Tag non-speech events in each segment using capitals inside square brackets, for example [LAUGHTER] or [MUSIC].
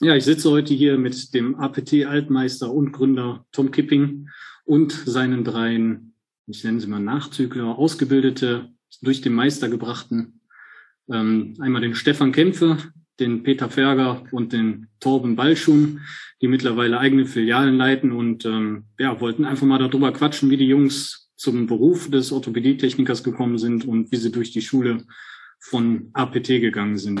Ja, ich sitze heute hier mit dem APT-Altmeister und Gründer Tom Kipping und seinen dreien, ich nenne sie mal Nachzügler, ausgebildete, durch den Meister gebrachten, ähm, einmal den Stefan Kämpfe, den Peter Ferger und den Torben Balschun, die mittlerweile eigene Filialen leiten und ähm, ja, wollten einfach mal darüber quatschen, wie die Jungs zum Beruf des Orthopädietechnikers gekommen sind und wie sie durch die Schule von APT gegangen sind.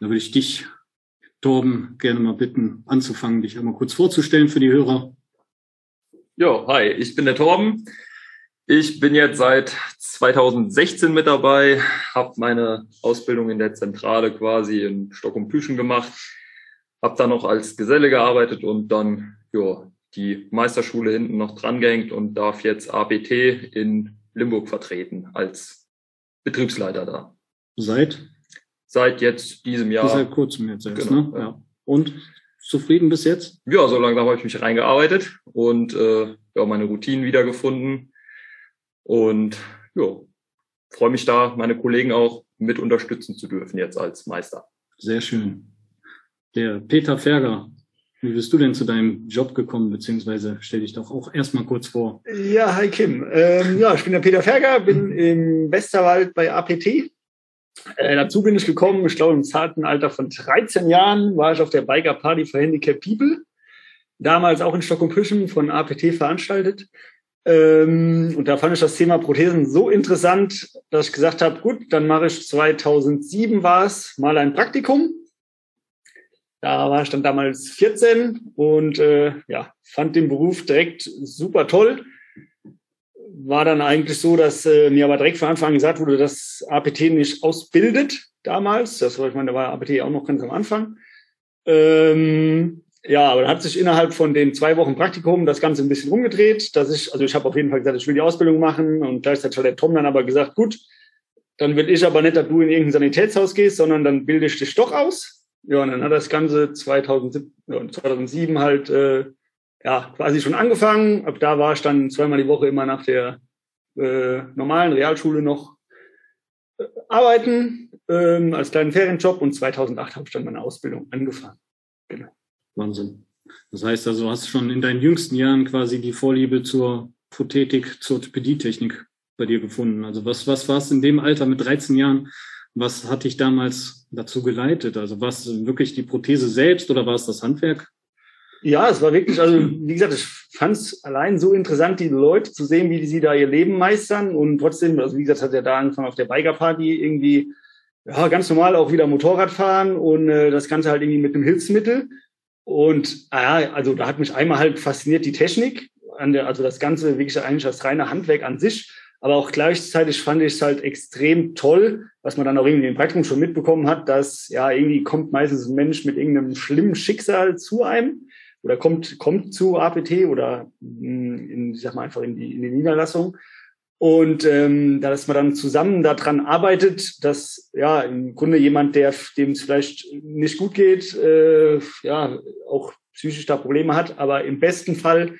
Da würde ich dich, Torben, gerne mal bitten, anzufangen, dich einmal kurz vorzustellen für die Hörer. Jo, hi, ich bin der Torben. Ich bin jetzt seit 2016 mit dabei, habe meine Ausbildung in der Zentrale quasi in Stock und Püschen gemacht, habe dann noch als Geselle gearbeitet und dann ja, die Meisterschule hinten noch drangehängt und darf jetzt ABT in Limburg vertreten als Betriebsleiter da. Seit? Seit jetzt diesem Jahr. Seit kurzem jetzt erst, genau, ne? Ja. Und zufrieden bis jetzt? Ja, so langsam habe ich mich reingearbeitet und äh, ja, meine Routinen wiedergefunden. Und ja, freue mich da, meine Kollegen auch mit unterstützen zu dürfen jetzt als Meister. Sehr schön. Der Peter Ferger, wie bist du denn zu deinem Job gekommen, beziehungsweise stell dich doch auch erstmal kurz vor. Ja, hi Kim. Ähm, ja, ich bin der Peter Ferger, bin im Westerwald bei APT äh, dazu bin ich gekommen, ich glaube im zarten Alter von 13 Jahren war ich auf der Biker Party für Handicap People. Damals auch in Stockholm Püschen von APT veranstaltet. Ähm, und da fand ich das Thema Prothesen so interessant, dass ich gesagt habe, gut, dann mache ich 2007 war es mal ein Praktikum. Da war ich dann damals 14 und äh, ja, fand den Beruf direkt super toll war dann eigentlich so, dass äh, mir aber direkt von Anfang an gesagt wurde, dass APT nicht ausbildet damals. Das war, ich meine, da war APT auch noch ganz am Anfang. Ähm, ja, aber dann hat sich innerhalb von den zwei Wochen Praktikum das Ganze ein bisschen rumgedreht, dass ich, also ich habe auf jeden Fall gesagt, ich will die Ausbildung machen und gleichzeitig hat der Tom dann aber gesagt, gut, dann will ich aber nicht, dass du in irgendein Sanitätshaus gehst, sondern dann bilde ich dich doch aus. Ja, und dann hat das Ganze 2007, 2007 halt äh, ja, quasi schon angefangen. Ab da war ich dann zweimal die Woche immer nach der äh, normalen Realschule noch äh, arbeiten ähm, als kleinen Ferienjob und 2008 habe ich dann meine Ausbildung angefangen. Genau. Wahnsinn. Das heißt also, hast schon in deinen jüngsten Jahren quasi die Vorliebe zur Prothetik, zur Orthopädietechnik bei dir gefunden. Also was, was war es in dem Alter mit 13 Jahren? Was hat dich damals dazu geleitet? Also war es wirklich die Prothese selbst oder war es das Handwerk? Ja, es war wirklich, also wie gesagt, ich fand es allein so interessant, die Leute zu sehen, wie sie da ihr Leben meistern und trotzdem, also wie gesagt, hat er da angefangen auf der Biker-Party irgendwie, ja, ganz normal auch wieder Motorrad fahren und äh, das Ganze halt irgendwie mit einem Hilfsmittel. Und ja, also da hat mich einmal halt fasziniert die Technik, an der, also das Ganze wirklich eigentlich das reine Handwerk an sich. Aber auch gleichzeitig fand ich es halt extrem toll, was man dann auch irgendwie im Praktikum schon mitbekommen hat, dass ja irgendwie kommt meistens ein Mensch mit irgendeinem schlimmen Schicksal zu einem oder kommt, kommt zu APT oder in, ich sag mal einfach in die, in die Niederlassung. Und ähm, dass man dann zusammen daran arbeitet, dass ja im Grunde jemand, der dem es vielleicht nicht gut geht, äh, ja auch psychisch da Probleme hat, aber im besten Fall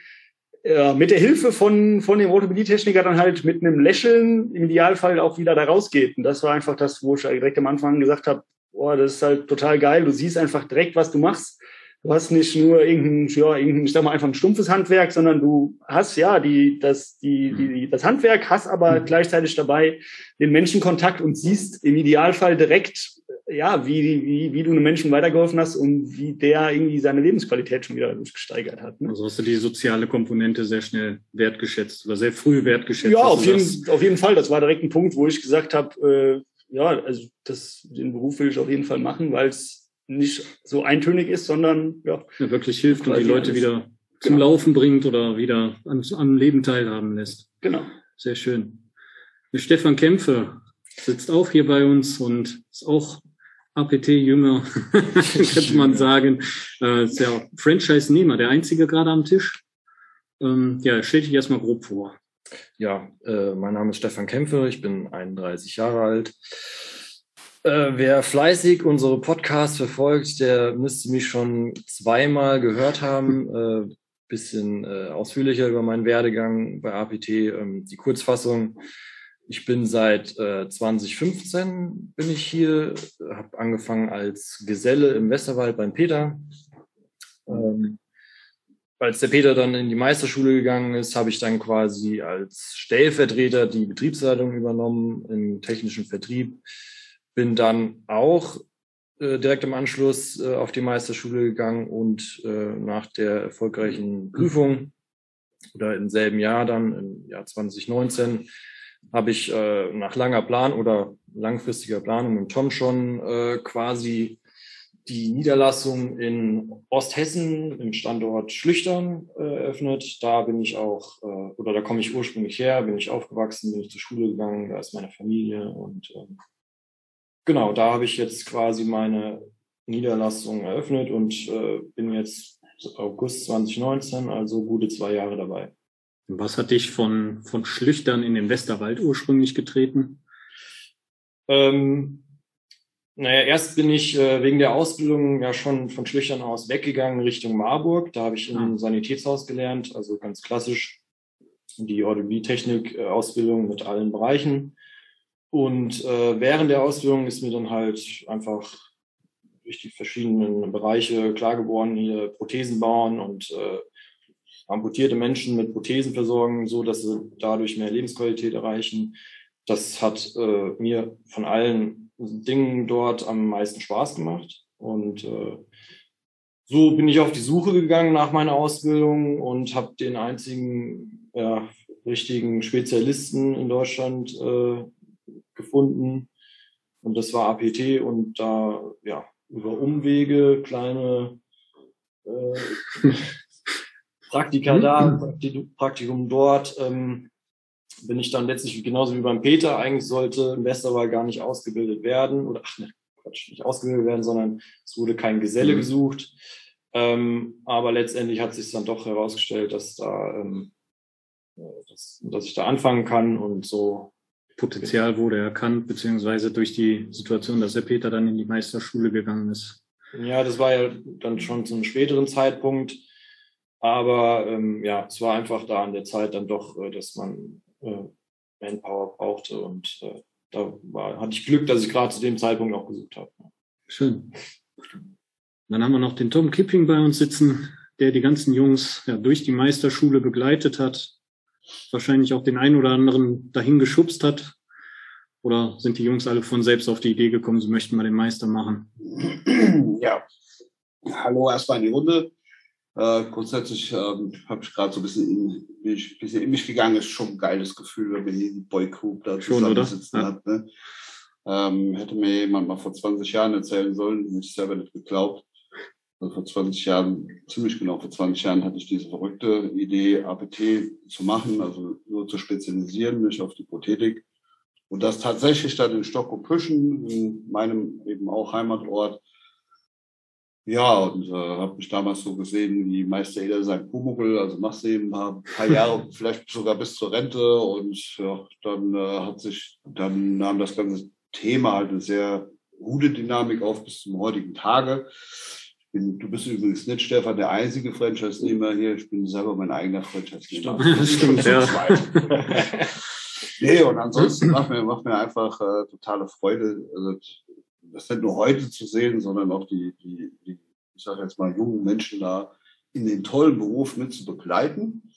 äh, mit der Hilfe von von dem Orthopädietechniker dann halt mit einem Lächeln im Idealfall auch wieder da rausgeht. Und das war einfach das, wo ich direkt am Anfang gesagt habe, boah, das ist halt total geil. Du siehst einfach direkt, was du machst du hast nicht nur irgendein, ja, irgendein, ich sag mal einfach ein stumpfes Handwerk, sondern du hast ja die, das, die, die, das Handwerk, hast aber mhm. gleichzeitig dabei den Menschenkontakt und siehst im Idealfall direkt, ja, wie, wie, wie du einem Menschen weitergeholfen hast und wie der irgendwie seine Lebensqualität schon wieder gesteigert hat. Ne? Also hast du die soziale Komponente sehr schnell wertgeschätzt oder sehr früh wertgeschätzt. Ja, auf jeden, auf jeden Fall. Das war direkt ein Punkt, wo ich gesagt habe, äh, ja, also das, den Beruf will ich auf jeden Fall machen, weil es nicht so eintönig ist, sondern ja, ja wirklich hilft und die Leute wieder zum genau. Laufen bringt oder wieder an, am Leben teilhaben lässt. Genau. Sehr schön. Der Stefan Kämpfe sitzt auch hier bei uns und ist auch APT-Jünger, [LAUGHS] könnte man sagen. Äh, ist ja Franchise-Nehmer, der einzige gerade am Tisch. Ähm, ja, stell dich erstmal grob vor. Ja, äh, mein Name ist Stefan Kämpfe, ich bin 31 Jahre alt. Äh, wer fleißig unsere Podcasts verfolgt, der müsste mich schon zweimal gehört haben. Äh, bisschen äh, ausführlicher über meinen Werdegang bei APT. Ähm, die Kurzfassung. Ich bin seit äh, 2015 bin ich hier, habe angefangen als Geselle im Westerwald beim Peter. Ähm, als der Peter dann in die Meisterschule gegangen ist, habe ich dann quasi als Stellvertreter die Betriebsleitung übernommen im technischen Vertrieb. Bin dann auch äh, direkt im Anschluss äh, auf die Meisterschule gegangen und äh, nach der erfolgreichen Prüfung oder im selben Jahr dann, im Jahr 2019, habe ich äh, nach langer Plan oder langfristiger Planung mit Tom schon äh, quasi die Niederlassung in Osthessen im Standort Schlüchtern äh, eröffnet. Da bin ich auch, äh, oder da komme ich ursprünglich her, bin ich aufgewachsen, bin ich zur Schule gegangen, da ist meine Familie und äh, genau, da habe ich jetzt quasi meine Niederlassung eröffnet und äh, bin jetzt August 2019, also gute zwei Jahre dabei. Was hat dich von, von Schlüchtern in den Westerwald ursprünglich getreten? Ähm, naja, erst bin ich äh, wegen der Ausbildung ja schon von Schlüchtern aus weggegangen Richtung Marburg. Da habe ich im ah. Sanitätshaus gelernt, also ganz klassisch die Orthopädie-Technik-Ausbildung mit allen Bereichen. Und äh, während der Ausbildung ist mir dann halt einfach durch die verschiedenen Bereiche klar geworden, hier Prothesen bauen und äh, amputierte Menschen mit Prothesen versorgen, so dass sie dadurch mehr Lebensqualität erreichen. Das hat äh, mir von allen Dingen dort am meisten Spaß gemacht. Und äh, so bin ich auf die Suche gegangen nach meiner Ausbildung und habe den einzigen ja, richtigen Spezialisten in Deutschland äh, gefunden. Und das war APT und da ja über Umwege kleine äh, [LAUGHS] Praktika da, Praktikum dort, ähm, bin ich dann letztlich genauso wie beim Peter. Eigentlich sollte ein Westerwald gar nicht ausgebildet werden oder ach ne, Quatsch, nicht ausgebildet werden, sondern es wurde kein Geselle mhm. gesucht. Ähm, aber letztendlich hat sich dann doch herausgestellt, dass da, ähm, äh, dass, dass ich da anfangen kann und so. Potenzial wurde erkannt, beziehungsweise durch die Situation, dass der Peter dann in die Meisterschule gegangen ist. Ja, das war ja dann schon zu einem späteren Zeitpunkt. Aber ähm, ja, es war einfach da an der Zeit dann doch, äh, dass man äh, Manpower brauchte. Und äh, da war, hatte ich Glück, dass ich gerade zu dem Zeitpunkt auch gesucht habe. Schön. Dann haben wir noch den Tom Kipping bei uns sitzen, der die ganzen Jungs ja, durch die Meisterschule begleitet hat, wahrscheinlich auch den einen oder anderen dahin geschubst hat. Oder sind die Jungs alle von selbst auf die Idee gekommen, sie möchten mal den Meister machen? [CLEARS THROAT] Ja. Hallo erstmal in die Runde. Äh, grundsätzlich ähm, habe ich gerade so ein bisschen in, bin ich ein bisschen in mich gegangen. Ist schon ein geiles Gefühl, wenn man hier die Boygroup da zusammensitzen ja. hat. Ne? Ähm, hätte mir jemand mal vor 20 Jahren erzählen sollen, hätte ich selber nicht geglaubt. Also vor 20 Jahren, ziemlich genau vor 20 Jahren hatte ich diese verrückte Idee, APT zu machen, also nur zu spezialisieren, mich auf die Prothetik. Und das tatsächlich dann in Stockholm-Püschen, in meinem eben auch Heimatort, ja, und äh, habe mich damals so gesehen, wie Meister jeder sein Pumuckl, also machst du eben ein paar Jahre, [LAUGHS] vielleicht sogar bis zur Rente. Und ja, dann äh, hat sich, dann nahm das ganze Thema halt eine sehr gute Dynamik auf bis zum heutigen Tage. Bin, du bist übrigens nicht, Stefan, der einzige Franchise-Nehmer hier. Ich bin selber mein eigener Franchise-Nehmer. Stimmt, ja. [LAUGHS] nee, und ansonsten macht mir, macht mir einfach äh, totale Freude. Also, das nicht nur heute zu sehen, sondern auch die, die, die ich sage jetzt mal, jungen Menschen da in den tollen Beruf mit zu begleiten.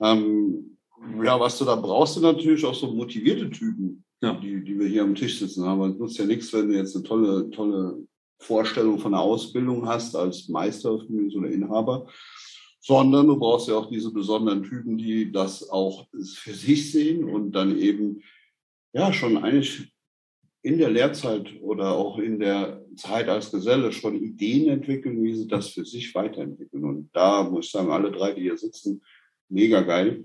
Ähm, ja, was du da brauchst, du natürlich auch so motivierte Typen, ja. die, die wir hier am Tisch sitzen haben. Es nutzt ja nichts, wenn du jetzt eine tolle, tolle Vorstellung von der Ausbildung hast als Meister oder Inhaber, sondern du brauchst ja auch diese besonderen Typen, die das auch für sich sehen und dann eben ja schon eigentlich in der Lehrzeit oder auch in der Zeit als Geselle schon Ideen entwickeln, wie sie das für sich weiterentwickeln. Und da muss ich sagen, alle drei, die hier sitzen, mega geil.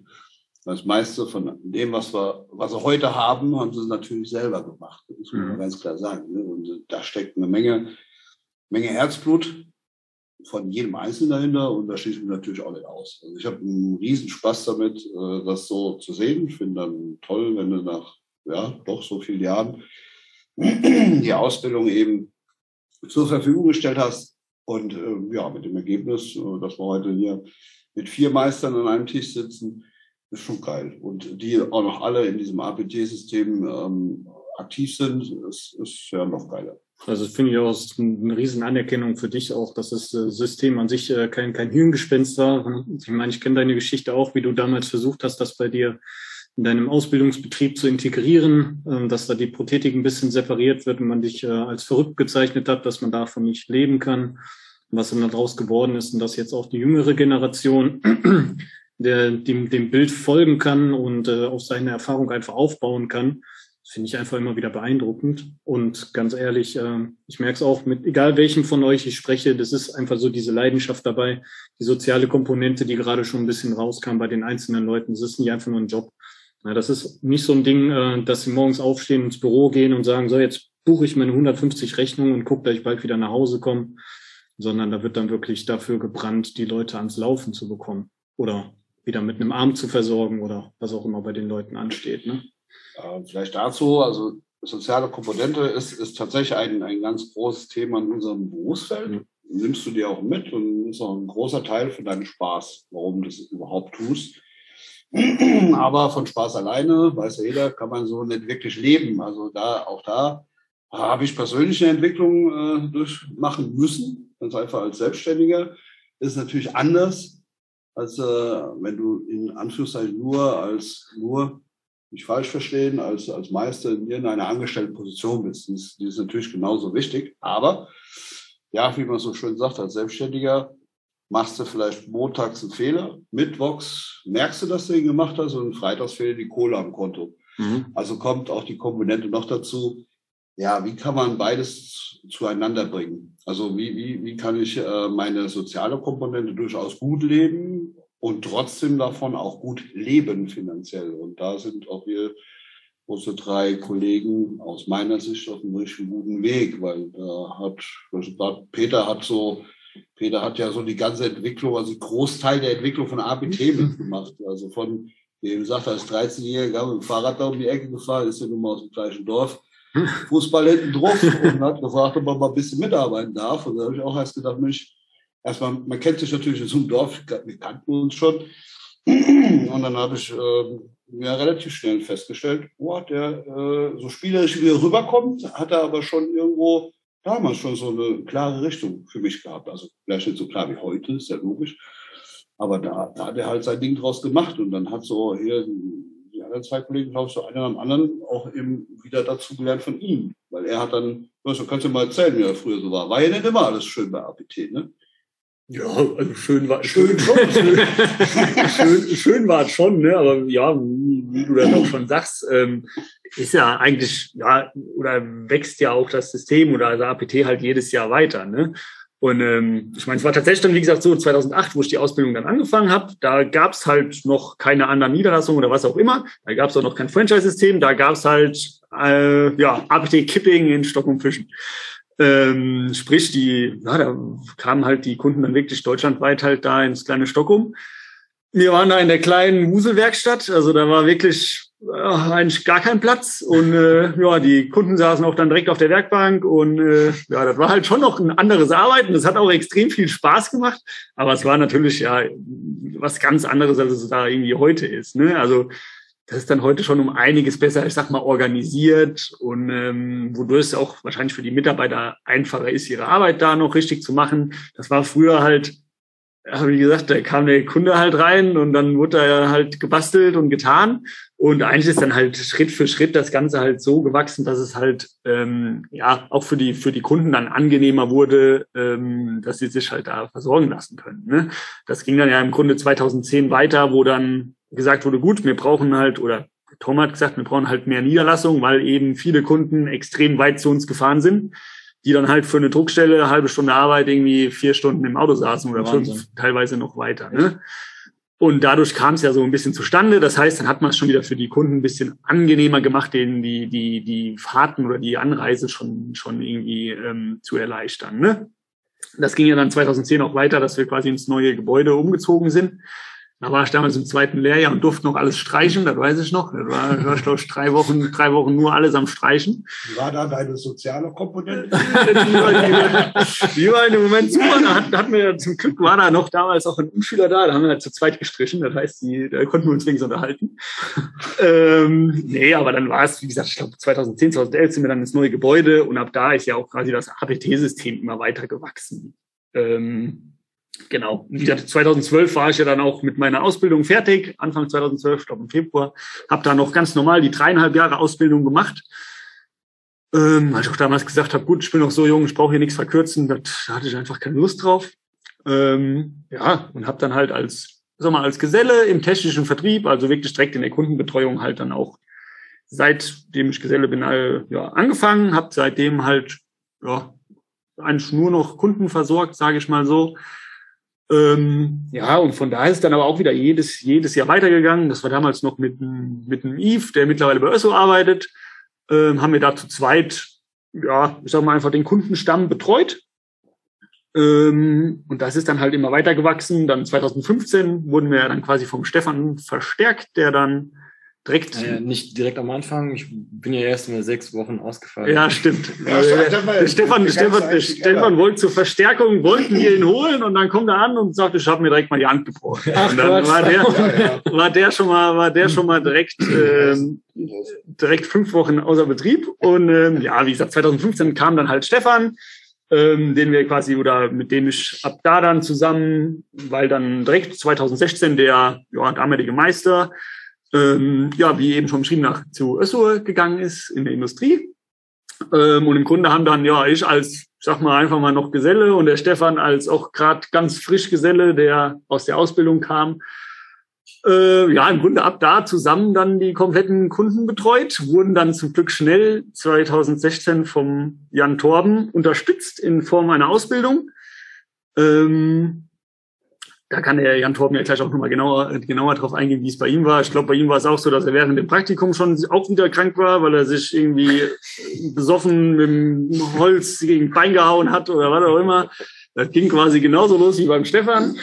Das meiste von dem, was wir, was wir heute haben, haben sie natürlich selber gemacht. Das muss man mhm. ganz klar sagen. Ne? Und da steckt eine Menge, Menge Herzblut von jedem Einzelnen dahinter und da schließen wir natürlich auch nicht aus. Also ich habe einen riesen Spaß damit, äh, das so zu sehen. Ich finde dann toll, wenn du nach ja doch so vielen Jahren [CLEARS THROAT] die Ausbildung eben zur Verfügung gestellt hast. Und äh, ja, mit dem Ergebnis, äh, dass wir heute hier mit vier Meistern an einem Tisch sitzen, ist schon geil. Und die auch noch alle in diesem APT-System ähm, aktiv sind, ist, ist ja noch geiler. Also finde ich auch eine riesen Anerkennung für dich auch, dass das äh, System an sich äh, kein, kein Hirngespinst war. Ich meine, ich kenne deine Geschichte auch, wie du damals versucht hast, das bei dir in deinem Ausbildungsbetrieb zu integrieren, ähm, dass da die Prothetik ein bisschen separiert wird und man dich äh, als verrückt gezeichnet hat, dass man davon nicht leben kann, was dann daraus geworden ist und dass jetzt auch die jüngere Generation [CLEARS THROAT] der dem, dem Bild folgen kann und auf seine Erfahrung einfach aufbauen kann. Finde ich einfach immer wieder beeindruckend. Und ganz ehrlich, äh, ich merke es auch mit, egal welchem von euch ich spreche, das ist einfach so diese Leidenschaft dabei, die soziale Komponente, die gerade schon ein bisschen rauskam bei den einzelnen Leuten. Das ist nicht einfach nur ein Job. Ja, das ist nicht so ein Ding, äh, dass sie morgens aufstehen, ins Büro gehen und sagen, so jetzt buche ich meine 150 Rechnungen und gucke, dass ich bald wieder nach Hause komme, sondern da wird dann wirklich dafür gebrannt, die Leute ans Laufen zu bekommen oder wieder mit einem Arm zu versorgen oder was auch immer bei den Leuten ansteht. Ne? Äh, vielleicht dazu, also soziale Komponente ist, ist tatsächlich ein, ein ganz großes Thema in unserem Berufsfeld. Mhm. Nimmst du dir auch mit und ist auch ein großer Teil für deinen Spaß, warum du das überhaupt tust. [CLEARS THROAT] Aber von Spaß alleine, weiß ja jeder, kann man so nicht wirklich leben. Also da, auch da habe ich persönliche Entwicklungen äh, durchmachen müssen, ganz einfach als Selbstständiger. Ist natürlich anders, als äh, wenn du in Anführungszeichen nur als nur nicht falsch verstehen, als, als Meister in irgendeiner angestellten Position bist. Die ist, die ist natürlich genauso wichtig. Aber ja, wie man so schön sagt, als Selbstständiger machst du vielleicht montags einen Fehler, mittwochs merkst du, dass du ihn gemacht hast und freitags fehlt die Kohle am Konto. Mhm. Also kommt auch die Komponente noch dazu. Ja, wie kann man beides zueinander bringen? Also wie, wie, wie kann ich äh, meine soziale Komponente durchaus gut leben und trotzdem davon auch gut leben finanziell? Und da sind auch wir unsere drei Kollegen aus meiner Sicht auf einem richtig guten Weg, weil da hat, also Peter hat so, Peter hat ja so die ganze Entwicklung, also Großteil der Entwicklung von ABT [LAUGHS] mitgemacht. Also von, wie eben sagt, als 13-Jähriger mit dem Fahrrad da um die Ecke gefahren, ist ja nun mal aus dem gleichen Dorf [LAUGHS] Fußball hinten drauf und hat gefragt, ob man mal ein bisschen mitarbeiten darf. Und da habe ich auch erst gedacht, Mensch, erstmal, man kennt sich natürlich in so einem Dorf, wir kannten uns schon. [CLEARS THROAT] Und dann habe ich äh, ja, relativ schnell festgestellt, boah, der äh, so spielerisch wie er rüberkommt, hat er aber schon irgendwo damals schon so eine klare Richtung für mich gehabt. Also vielleicht nicht so klar wie heute, ist ja logisch. Aber da, da hat er halt sein Ding draus gemacht und dann hat so hier die anderen zwei Kollegen, glaube ich, so einer am anderen auch eben wieder dazu gelernt von ihm. Weil er hat dann, weißt du, kannst du mal erzählen, wie er früher so war. War ja nicht immer alles schön bei APT, ne? Ja, also schön war schön schon. [LAUGHS] schön, schön, schön war es schon, ne? Aber ja, wie du das auch schon sagst, ähm, ist ja eigentlich, ja, oder wächst ja auch das System oder also APT halt jedes Jahr weiter, ne? Und ähm, ich meine, es war tatsächlich dann, wie gesagt, so 2008, wo ich die Ausbildung dann angefangen habe. Da gab es halt noch keine anderen Niederlassungen oder was auch immer. Da gab es auch noch kein Franchise-System. Da gab es halt äh, ja, APT-Kipping in Stock und Fischen. Ähm, sprich, die, ja, da kamen halt die Kunden dann wirklich deutschlandweit halt da ins kleine Stockholm. Wir waren da in der kleinen Wuselwerkstatt, also da war wirklich ja, eigentlich gar kein Platz und äh, ja, die Kunden saßen auch dann direkt auf der Werkbank und äh, ja, das war halt schon noch ein anderes Arbeiten. Das hat auch extrem viel Spaß gemacht, aber es war natürlich ja was ganz anderes, als es da irgendwie heute ist. Ne? Also das ist dann heute schon um einiges besser, ich sag mal, organisiert und ähm, wodurch es auch wahrscheinlich für die Mitarbeiter einfacher ist, ihre Arbeit da noch richtig zu machen. Das war früher halt wie gesagt, da kam der Kunde halt rein und dann wurde da halt gebastelt und getan. Und eigentlich ist dann halt Schritt für Schritt das Ganze halt so gewachsen, dass es halt ähm, ja auch für die für die Kunden dann angenehmer wurde, ähm, dass sie sich halt da versorgen lassen können. Ne? Das ging dann ja im Grunde 2010 weiter, wo dann gesagt wurde, gut, wir brauchen halt oder Tom hat gesagt, wir brauchen halt mehr Niederlassung, weil eben viele Kunden extrem weit zu uns gefahren sind die dann halt für eine Druckstelle eine halbe Stunde Arbeit irgendwie vier Stunden im Auto saßen oder Wahnsinn. fünf, teilweise noch weiter. Ne? Und dadurch kam es ja so ein bisschen zustande. Das heißt, dann hat man es schon wieder für die Kunden ein bisschen angenehmer gemacht, denen die, die, die Fahrten oder die Anreise schon, schon irgendwie ähm, zu erleichtern. Ne? Das ging ja dann 2010 auch weiter, dass wir quasi ins neue Gebäude umgezogen sind. Da war ich damals im zweiten Lehrjahr und durfte noch alles streichen, das weiß ich noch. Das war, war glaube ich, drei Wochen, drei Wochen nur alles am Streichen. Wie war da deine soziale Komponente? [LAUGHS] die, war, in dem Moment super. Da hatten, hatten wir, zum Glück war da noch damals auch ein Umschüler da, da haben wir halt zu zweit gestrichen. Das heißt, die, da konnten wir uns wenigstens unterhalten. ähm, nee, aber dann war es, wie gesagt, ich glaube 2010, 2011 sind wir dann ins neue Gebäude und ab da ist ja auch quasi das APT-System immer weiter gewachsen. Ähm, Genau. Wie gesagt, 2012 war ich ja dann auch mit meiner Ausbildung fertig, Anfang 2012, ich glaube im Februar. Habe da noch ganz normal die dreieinhalb Jahre Ausbildung gemacht. Ähm, weil ich auch damals gesagt habe, gut, ich bin noch so jung, ich brauche hier nichts verkürzen, da hatte ich einfach keine Lust drauf. Ähm, ja, und habe dann halt als, sag mal, als Geselle im technischen Vertrieb, also wirklich direkt in der Kundenbetreuung halt dann auch seitdem ich Geselle bin, ja, angefangen, habe seitdem halt ja, eigentlich nur noch Kunden versorgt, sage ich mal so. Ähm, ja, und von daher ist dann aber auch wieder jedes, jedes Jahr weitergegangen. Das war damals noch mit, mit einem Yves, der mittlerweile bei Össo arbeitet. Ähm, haben wir da zu zweit, ja, ich sag mal einfach den Kundenstamm betreut. Ähm, und das ist dann halt immer weitergewachsen. Dann 2015 wurden wir dann quasi vom Stefan verstärkt, der dann direkt. Ja, nicht direkt am Anfang. Ich bin ja erst mal sechs Wochen ausgefallen. Ja, stimmt. [LAUGHS] Ja, äh, Stefan, Stefan, Stefan wollte zur Verstärkung, wollten wir ihn holen und dann kommt er an und sagt, ich habe mir direkt mal die Hand gebrochen. Ach, und dann war der, war der schon mal, war der schon mal direkt, ähm, direkt fünf Wochen außer Betrieb. Und ähm, ja, wie gesagt, 2015 kam dann halt Stefan. Ähm, den wir quasi oder mit dem ich ab da dann zusammen, weil dann direkt 2016 der ja, damalige Meister ähm, ja, wie eben schon beschrieben, nach zu Össur gegangen ist in der Industrie. Ähm, und im Grunde haben dann, ja, ich als, sag mal, einfach mal noch Geselle und der Stefan als auch gerade ganz frisch Geselle, der aus der Ausbildung kam, äh, ja, im Grunde ab da zusammen dann die kompletten Kunden betreut, wurden dann zum Glück schnell 2016 vom Jan Torben unterstützt in Form einer Ausbildung. Ähm, da kann der Jan Torben ja gleich auch nochmal genauer, genauer drauf eingehen, wie es bei ihm war. Ich glaube, bei ihm war es auch so, dass er während dem Praktikum schon auch wieder krank war, weil er sich irgendwie besoffen mit dem Holz gegen Bein gehauen hat oder was auch immer. Das ging quasi genauso los wie beim Stefan.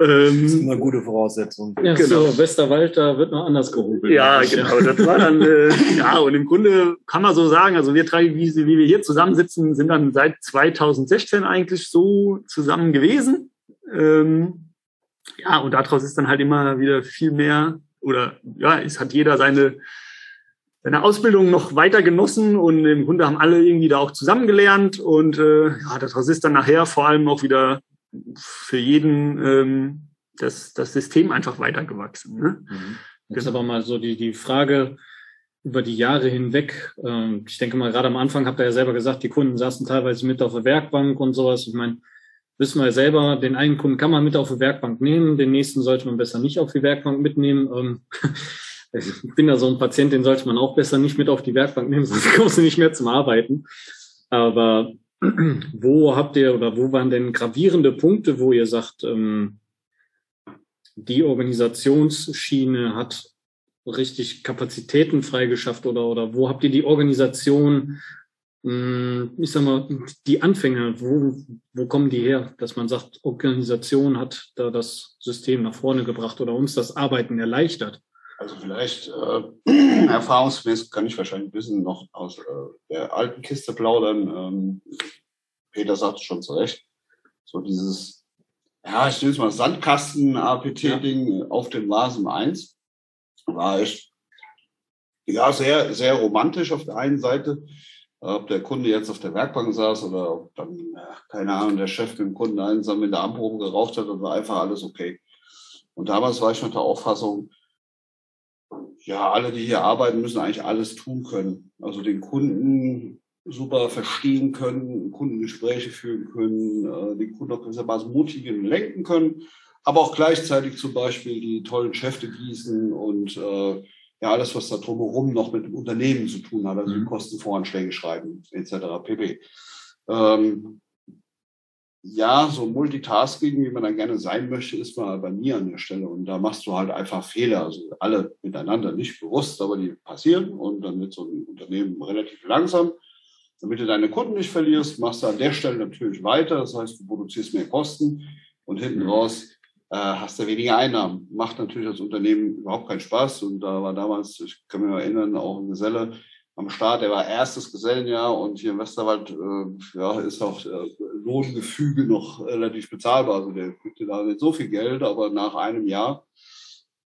Ähm, das ist eine gute Voraussetzung. Ja, genau. so, Westerwald, da wird noch anders gehobelt. Ja, genau. Das war dann, äh, ja, und im Grunde kann man so sagen, also wir drei, wie, wie wir hier zusammensitzen, sind dann seit 2016 eigentlich so zusammen gewesen. Ähm, ja, und daraus ist dann halt immer wieder viel mehr, oder ja, es hat jeder seine, seine Ausbildung noch weiter genossen und im Grunde haben alle irgendwie da auch zusammengelernt und äh, ja, daraus ist dann nachher vor allem auch wieder für jeden ähm, das, das System einfach weitergewachsen. Ne? Mhm. Jetzt genau. aber mal so die, die Frage über die Jahre hinweg. Ähm, ich denke mal, gerade am Anfang habt ihr ja selber gesagt, die Kunden saßen teilweise mit auf der Werkbank und sowas. Ich meine, wissen wir selber, den einen Kunden kann man mit auf die Werkbank nehmen, den nächsten sollte man besser nicht auf die Werkbank mitnehmen. Ähm, [LAUGHS] ich bin da so ein Patient, den sollte man auch besser nicht mit auf die Werkbank nehmen, [LAUGHS] sonst kommst du nicht mehr zum Arbeiten. Aber [CLEARS THROAT] wo habt ihr oder wo waren denn gravierende Punkte, wo ihr sagt, ähm, die Organisationsschiene hat richtig Kapazitäten freigeschafft oder, oder wo habt ihr die Organisation ich sag mal, die Anfänger, wo, wo kommen die her, dass man sagt, Organisation hat da das System nach vorne gebracht oder uns das Arbeiten erleichtert? Also vielleicht äh, [CLEARS THROAT] erfahrungsgemäß kann ich wahrscheinlich ein bisschen noch aus äh, der alten Kiste plaudern. Ähm, Peter sagt schon zu Recht, so dieses, ja, ich nenne es mal Sandkasten-APT-Ding ja. auf dem Vasen 1 war echt, ja, sehr, sehr romantisch auf der einen Seite ob der Kunde jetzt auf der Werkbank saß oder ob dann, keine Ahnung, der Chef mit dem Kunden einsam in der Amprobe geraucht hat, dann war einfach alles okay. Und damals war ich mit der Auffassung, ja, alle, die hier arbeiten, müssen eigentlich alles tun können. Also den Kunden super verstehen können, Kundengespräche führen können, äh, den Kunden auch gewissermaßen mutigen und lenken können, aber auch gleichzeitig zum Beispiel die tollen Schäfte gießen und äh, ja, alles, was da drumherum noch mit dem Unternehmen zu tun hat, also mhm. Kostenvoranschläge schreiben, etc. pp. Ähm, ja, so Multitasking, wie man dann gerne sein möchte, ist man bei mir an der Stelle. Und da machst du halt einfach Fehler. Also alle miteinander nicht bewusst, aber die passieren. Und dann wird so ein Unternehmen relativ langsam. Damit du deine Kunden nicht verlierst, machst du an der Stelle natürlich weiter. Das heißt, du produzierst mehr Kosten und hinten mhm. raus äh, hast du weniger Einnahmen. Macht natürlich als Unternehmen überhaupt keinen Spaß. Und da war damals, ich kann mich erinnern, auch ein Geselle, am Start. Er war erstes Gesellenjahr und hier im Westerwald äh, ja, ist auch äh, Lohngefüge noch relativ bezahlbar. Also der kriegte da nicht so viel Geld, aber nach einem Jahr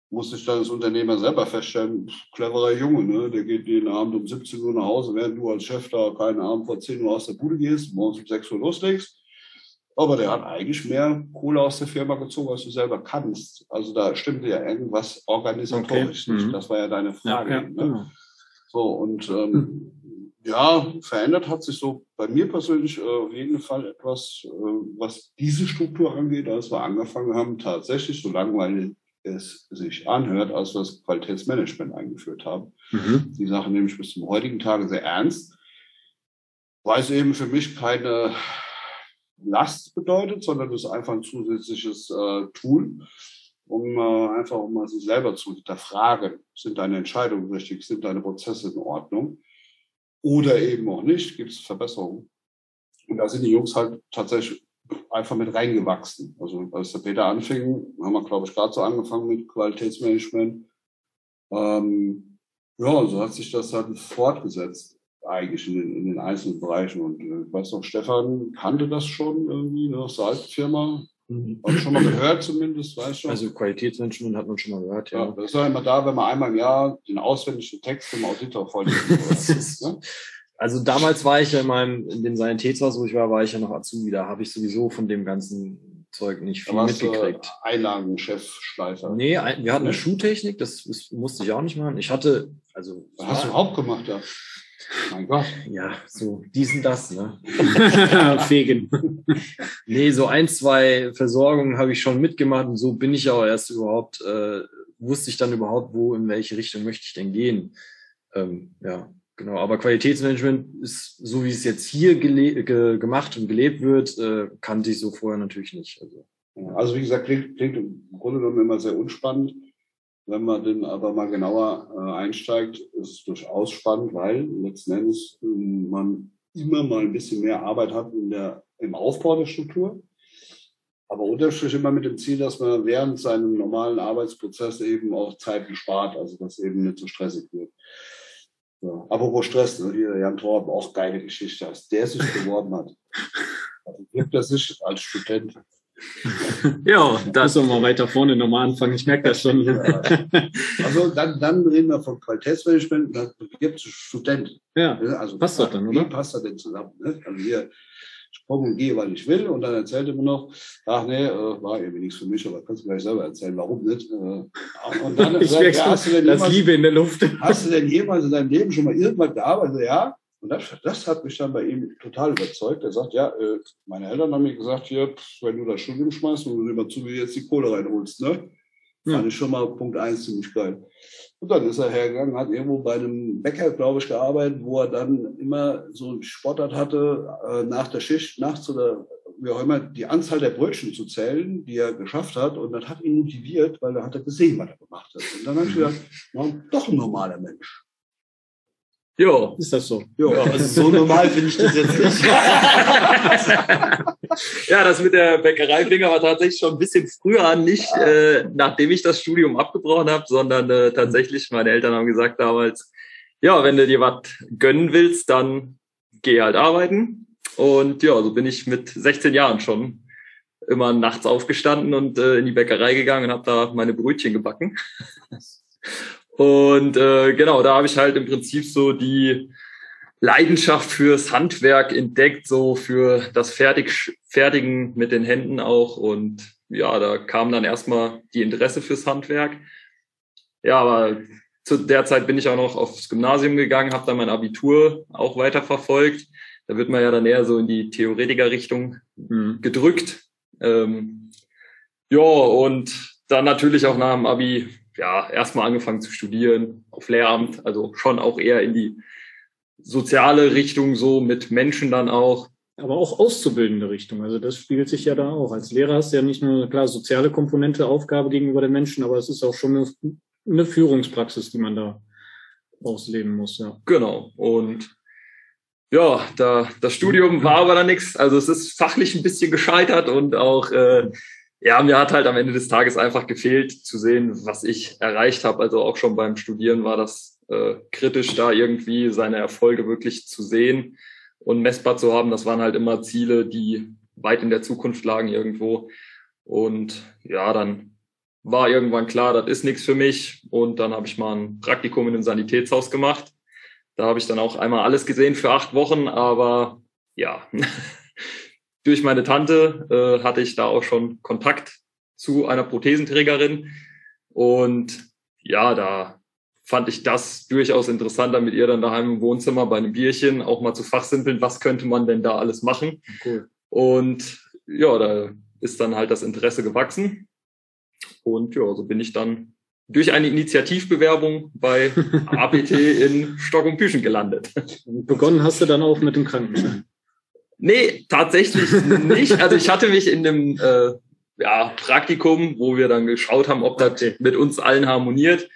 musste ich dann als Unternehmer selber feststellen, cleverer Junge, ne? der geht jeden Abend um 17 Uhr nach Hause, während du als Chef da keinen Abend vor 10 Uhr aus der Bude gehst, morgens um 6 Uhr loslegst. Aber der hat eigentlich mehr Kohle aus der Firma gezogen, als du selber kannst. Also da stimmte ja irgendwas organisatorisch okay. nicht. Mhm. Das war ja deine Frage. Ja, ja, ne? Genau. So, und ähm, hm. ja, verändert hat sich so bei mir persönlich äh, auf jeden Fall etwas, äh, was diese Struktur angeht, als wir angefangen haben, tatsächlich, so langweilig es sich anhört, als wir das Qualitätsmanagement eingeführt haben. Mhm. Die Sache nehme ich bis zum heutigen Tage sehr ernst, weil es eben für mich keine Last bedeutet, sondern es ist einfach ein zusätzliches äh, Tool, um äh, einfach um mal sich selber zu hinterfragen. Sind deine Entscheidungen richtig? Sind deine Prozesse in Ordnung? Oder eben auch nicht? Gibt es Verbesserungen? Und da sind die Jungs halt tatsächlich einfach mit reingewachsen. Also als der Peter anfing, haben wir, glaube ich, gerade so angefangen mit Qualitätsmanagement. Ähm, ja, so hat sich das halt fortgesetzt eigentlich in den, in den einzelnen Bereichen. Und äh, ich weiß noch, Stefan kannte das schon irgendwie ne, aus der alten Firma. Mhm. Schon mal gehört zumindest, weißt du? Also Qualitätsmanagement hat man schon mal gehört, ja. ja das ist ja immer da, wenn man einmal im Jahr den auswendigen Text vom Auditor vorliest. [LAUGHS] ne? Also damals war ich ja in meinem, in dem Sanitätshaus, wo ich war, war ich ja noch Azubi. Da habe ich sowieso von dem ganzen Zeug nicht viel mitgekriegt. Einlagenchef, Schleifer. Nee, wir hatten eine Schuhtechnik, das, das musste ich auch nicht machen. Ich hatte, also. Was hast du überhaupt gemacht, ja? Mein Gott. Ja, so diesen das, ne? [LAUGHS] Fegen. nee, so ein, zwei Versorgungen habe ich schon mitgemacht und so bin ich auch erst überhaupt, äh, wusste ich dann überhaupt, wo, in welche Richtung möchte ich denn gehen. Ähm, ja, genau. Aber Qualitätsmanagement ist, so wie es jetzt hier ge gemacht und gelebt wird, äh, kannte ich so vorher natürlich nicht. Also, also wie gesagt, klingt, klingt im Grunde genommen immer sehr unspannend. Wenn man den aber mal genauer äh, einsteigt, ist es durchaus spannend, weil letzten Endes äh, man immer mal ein bisschen mehr Arbeit hat in der, im Aufbau der Struktur. Aber unterstrich immer mit dem Ziel, dass man während seinem normalen Arbeitsprozess eben auch Zeit spart, also dass eben nicht so stressig wird. Ja. Aber wo Stress, ne? hier Jan Torben, auch geile Geschichte, als der sich [LAUGHS] beworben hat. Also gibt er sich als Student ja, das soll mal weiter vorne nochmal anfangen. Ich merke das schon. Also dann, dann reden wir von Qualitätsmanagement. Dann gibt es Studenten. Ja, also passt doch dann, oder? Wie passt das denn zusammen? Ne? Also hier, ich komme und gehe, weil ich will. Und dann erzählt er mir noch, ach nee, äh, war irgendwie nichts für mich, aber kannst du gleich selber erzählen, warum nicht. Äh, und dann [LAUGHS] ich sagt, ja, hast du denn das jemals, Liebe in der Luft. Hast du denn jemals in deinem Leben schon mal irgendwann gearbeitet? Ja, und das, das hat mich dann bei ihm total überzeugt. Er sagt, ja, äh, meine Eltern haben mir gesagt, hier, wenn du das Studium schmeißt und du immer zu mir jetzt die Kohle reinholst, ne? Ja. Fand ich schon mal Punkt eins ziemlich geil. Und dann ist er hergegangen, hat irgendwo bei einem Bäcker, glaube ich, gearbeitet, wo er dann immer so einen Spottert hatte, äh, nach der Schicht, nachts oder wie auch immer, die Anzahl der Brötchen zu zählen, die er geschafft hat. Und das hat ihn motiviert, weil er hat gesehen, was er gemacht hat. Und dann habe ich gedacht, no, doch ein normaler Mensch. Ja. Ist das so? Ja, also so normal finde ich das jetzt nicht. [LAUGHS] ja, das mit der Bäckereifinger war tatsächlich schon ein bisschen früher, nicht äh, nachdem ich das Studium abgebrochen habe, sondern äh, tatsächlich, meine Eltern haben gesagt damals, ja, wenn du dir was gönnen willst, dann geh halt arbeiten. Und ja, so bin ich mit 16 Jahren schon immer nachts aufgestanden und äh, in die Bäckerei gegangen und habe da meine Brötchen gebacken. Und äh, genau, da habe ich halt im Prinzip so die Leidenschaft fürs Handwerk entdeckt, so für das Fertig, Fertigen mit den Händen auch. Und ja, da kam dann erstmal die Interesse fürs Handwerk. Ja, aber zu der Zeit bin ich auch noch aufs Gymnasium gegangen, habe dann mein Abitur auch weiter verfolgt. Da wird man ja dann eher so in die Theoretiker-Richtung mhm. gedrückt. Ähm, ja, und dann natürlich auch nach dem Abi ja, erstmal angefangen zu studieren auf Lehramt, also schon auch eher in die soziale Richtung so mit Menschen dann auch. aber auch auszubildende Richtung. Also das spiegelt sich ja da auch. Als Lehrer hast du ja nicht nur eine klar soziale Komponente, Aufgabe gegenüber den Menschen, aber es ist auch schon eine, eine Führungspraxis, die man da ausleben muss. Ja. Genau. Und ja, da, das Studium war aber dann nichts. Also es ist fachlich ein bisschen gescheitert und auch, äh, ja, mir hat halt am Ende des Tages einfach gefehlt zu sehen, was ich erreicht habe. Also auch schon beim Studieren war das äh, kritisch, da irgendwie seine Erfolge wirklich zu sehen und messbar zu haben. Das waren halt immer Ziele, die weit in der Zukunft lagen irgendwo. Und ja, dann war irgendwann klar, das ist nichts für mich. Und dann habe ich mal ein Praktikum in einem Sanitätshaus gemacht da habe ich dann auch einmal alles gesehen für acht Wochen, aber ja, [LAUGHS] durch meine Tante äh, hatte ich da auch schon Kontakt zu einer Prothesenträgerin und ja, da fand ich das durchaus interessanter, mit ihr dann daheim im Wohnzimmer bei einem Bierchen auch mal zu fachsimpeln, was könnte man denn da alles machen. Cool. Und ja, da ist dann halt das Interesse gewachsen. Und ja, so bin ich dann durch eine Initiativbewerbung bei [LAUGHS] APT in Stock und Büchen gelandet. Und begonnen hast du dann auch mit dem Krankenschein? Nee, tatsächlich nicht. Also ich hatte mich in dem äh, ja, Praktikum, wo wir dann geschaut haben, ob das mit uns allen harmoniert,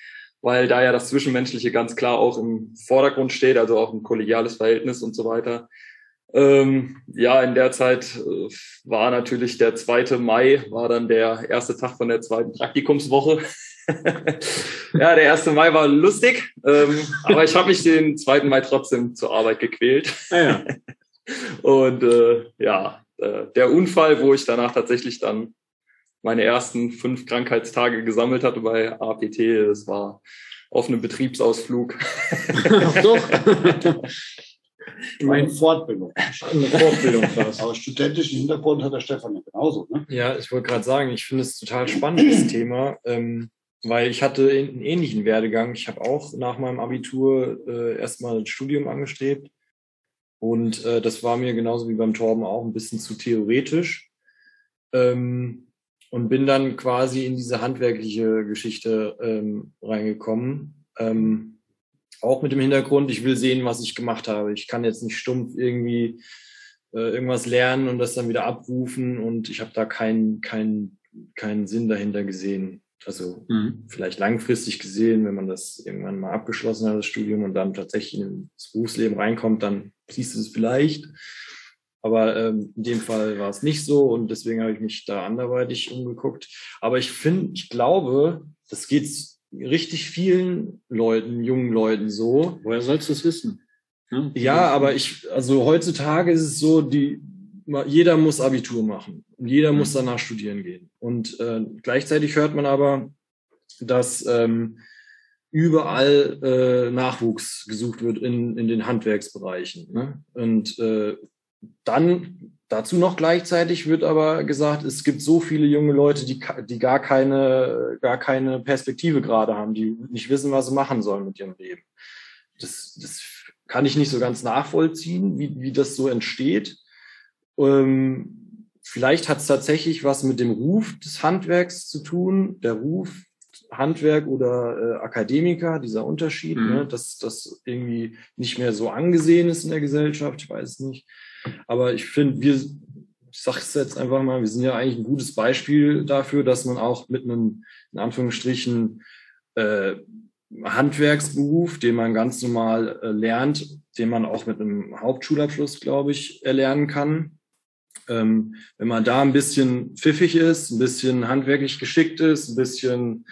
weil da ja das Zwischenmenschliche ganz klar auch im Vordergrund steht, also auch ein kollegiales Verhältnis und so weiter. Ähm, ja, in der Zeit äh, war natürlich der 2. Mai, war dann der erste Tag von der zweiten Praktikumswoche. [LAUGHS] ja, der 1. Mai war lustig, ähm, aber ich habe mich den 2. Mai trotzdem zur Arbeit gequält. Ah, ja. [LAUGHS] Und äh, ja, äh, der Unfall, wo ich danach tatsächlich dann meine ersten fünf Krankheitstage gesammelt hatte bei APT, das war auf einem Betriebsausflug. Ach doch. Meine Fortbildung. Eine Fortbildung fast. Aber studentischen Hintergrund hat der Stefan ja genauso. Ne? Ja, ich wollte gerade sagen, ich finde es total spannendes [CLEARS THROAT] Thema. Ähm, weil ich hatte einen ähnlichen Werdegang. Ich habe auch nach meinem Abitur äh, erstmal ein Studium angestrebt. Und äh, das war mir genauso wie beim Torben auch ein bisschen zu theoretisch. Ähm, und bin dann quasi in diese handwerkliche Geschichte ähm, reingekommen. Ähm, auch mit dem Hintergrund, ich will sehen, was ich gemacht habe. Ich kann jetzt nicht stumpf irgendwie äh, irgendwas lernen und das dann wieder abrufen. Und ich habe da keinen keinen keinen Sinn dahinter gesehen. Also mhm. vielleicht langfristig gesehen, wenn man das irgendwann mal abgeschlossen hat, das Studium, und dann tatsächlich ins Berufsleben reinkommt, dann siehst du es vielleicht. Aber ähm, in dem Fall war es nicht so und deswegen habe ich mich da anderweitig umgeguckt. Aber ich finde, ich glaube, das geht richtig vielen Leuten, jungen Leuten so. Woher sollst du es wissen? Ja, ja aber ich, also heutzutage ist es so, die, jeder muss Abitur machen und jeder muss mhm. danach studieren gehen. Und äh, gleichzeitig hört man aber, dass ähm, überall äh, Nachwuchs gesucht wird in, in den Handwerksbereichen. Ne? Und äh, dann dazu noch gleichzeitig wird aber gesagt, es gibt so viele junge Leute, die, die gar keine, gar keine Perspektive gerade haben, die nicht wissen, was sie machen sollen mit ihrem Leben. Das, das kann ich nicht so ganz nachvollziehen, wie, wie das so entsteht. Ähm, vielleicht hat es tatsächlich was mit dem Ruf des Handwerks zu tun. Der Ruf Handwerk oder äh, Akademiker, dieser Unterschied, mhm. ne, dass das irgendwie nicht mehr so angesehen ist in der Gesellschaft, ich weiß es nicht. Aber ich finde, wir, ich sage es jetzt einfach mal, wir sind ja eigentlich ein gutes Beispiel dafür, dass man auch mit einem, in Anführungsstrichen, äh, Handwerksberuf, den man ganz normal äh, lernt, den man auch mit einem Hauptschulabschluss, glaube ich, erlernen kann, ähm, wenn man da ein bisschen pfiffig ist, ein bisschen handwerklich geschickt ist, ein bisschen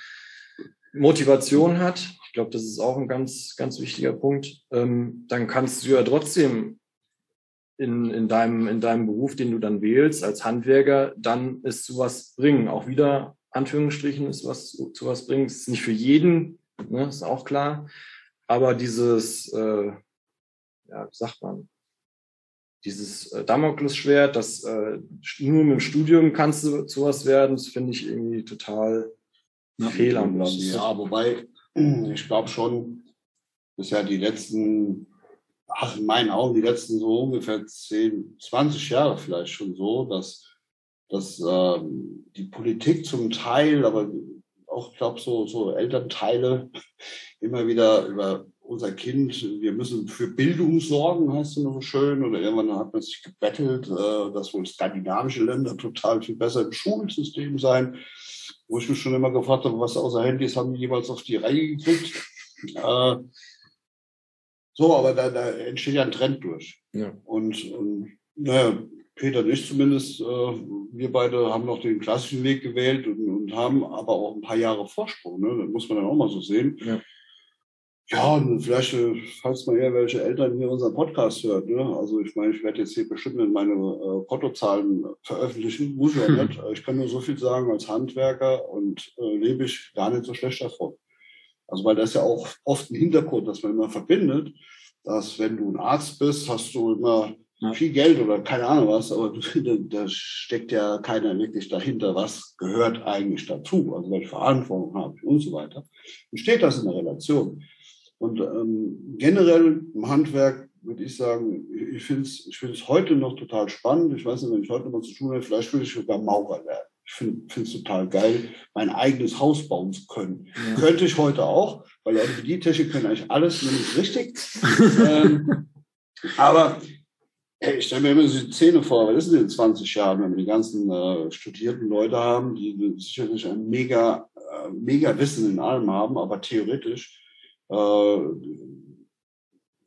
Motivation hat, ich glaube, das ist auch ein ganz, ganz wichtiger Punkt, ähm, dann kannst du ja trotzdem in, in, deinem, in deinem Beruf, den du dann wählst, als Handwerker, dann ist zu was bringen. Auch wieder, Anführungsstrichen, ist was zu was bringen. ist nicht für jeden, ne, ist auch klar. Aber dieses, äh, ja, wie sagt man, dieses äh, Damoklesschwert, das äh, nur mit dem Studium kannst du zu was werden, das finde ich irgendwie total ja, fehl am Platz. Ja, wobei, ich glaube schon, dass ja die letzten, ach, in meinen Augen, die letzten so ungefähr 10, 20 Jahre vielleicht schon so, dass, dass ähm, die Politik zum Teil, aber auch, glaube so, so Elternteile [LAUGHS] immer wieder über unser Kind, wir müssen für Bildung sorgen, heißt es immer so schön. Oder irgendwann hat man sich gebettelt, äh, dass wohl skandinavische Länder total viel besser im Schulsystem sein. Wo ich mich schon immer gefragt habe, was außer Handys haben die jeweils auf die Reihe gekriegt. [LAUGHS] Äh, so, aber da, da entsteht ja ein Trend durch. Ja. Und, und naja, Peter und ich zumindest, äh, wir beide haben noch den klassischen Weg gewählt und, und haben aber auch ein paar Jahre Vorsprung. Ne? Das muss man dann auch mal so sehen. Ja. Ja, und vielleicht, äh, falls mal eher welche Eltern hier unseren Podcast hört, ne? Also ich meine, ich werde jetzt hier bestimmt in meine äh, Kottozahlen veröffentlichen, muss ich ja nicht. [LAUGHS] Ich kann nur so viel sagen, als Handwerker und äh, lebe ich gar nicht so schlecht davon. Also weil das ist ja auch oft ein Hintergrund, dass man immer verbindet, dass wenn du ein Arzt bist, hast du immer ja. viel Geld oder keine Ahnung was, aber [LAUGHS] da steckt ja keiner wirklich dahinter, was gehört eigentlich dazu, also welche Verantwortung habe ich und so weiter. Wie steht das in der Relation? Und ähm, generell im Handwerk würde ich sagen, ich finde es ich find's heute noch total spannend. Ich weiß nicht, wenn ich heute mal zu tun hätte, vielleicht würde ich sogar Maurer werden. Ich finde es total geil, mein eigenes Haus bauen zu können. Ja. Könnte ich heute auch, weil Leute wie die Technik können eigentlich alles, nur nicht richtig. [LAUGHS] ähm, aber hey, ich stelle mir immer so die Zähne vor, was ist denn in 20 Jahren, wenn wir die ganzen äh, studierten Leute haben, die sicherlich ein mega, äh, mega Wissen in allem haben, aber theoretisch äh,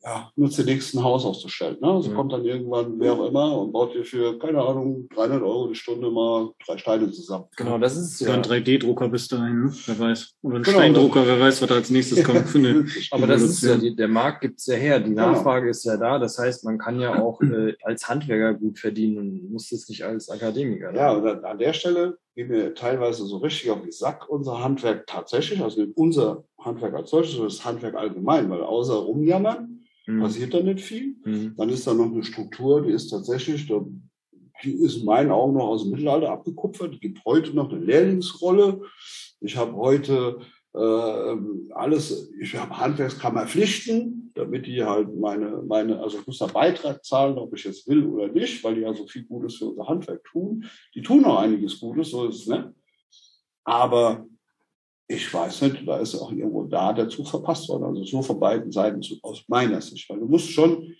ja, nur zu nächsten Haus auszustellen. Ne? Also ja. kommt dann irgendwann wer auch immer und baut dir für, keine Ahnung, 300 Euro die Stunde mal drei Steine zusammen. Genau, das ist ja. ein 3D-Drucker bis dahin, ne? wer weiß. Oder ein genau, Steindrucker, wer weiß, was da als nächstes kommt. [LAUGHS] Aber das ist ja, die, der Markt gibt's ja her, die genau. Nachfrage genau. ist ja da. Das heißt, man kann ja auch äh, als Handwerker gut verdienen und muss es nicht als Akademiker. Ne? Ja, und an der Stelle gehen wir teilweise so richtig auf den Sack, unser Handwerk tatsächlich, also unser Handwerk als solches, sondern das Handwerk allgemein, weil außer rumjammern, mhm. passiert da nicht viel. Mhm. Dann ist da noch eine Struktur, die ist tatsächlich, die ist in meinen Augen noch aus dem Mittelalter abgekupfert. Die gibt heute noch eine Lehrlingsrolle. Ich habe heute äh, alles, ich habe Handwerkskammerpflichten, damit die halt meine, meine, also ich muss da Beitrag zahlen, ob ich jetzt will oder nicht, weil die ja so viel Gutes für unser Handwerk tun. Die tun auch einiges Gutes, so ist es nicht. Aber ich weiß nicht, da ist auch irgendwo da der Zug verpasst worden. Also so von beiden Seiten aus meiner Sicht. Weil du musst schon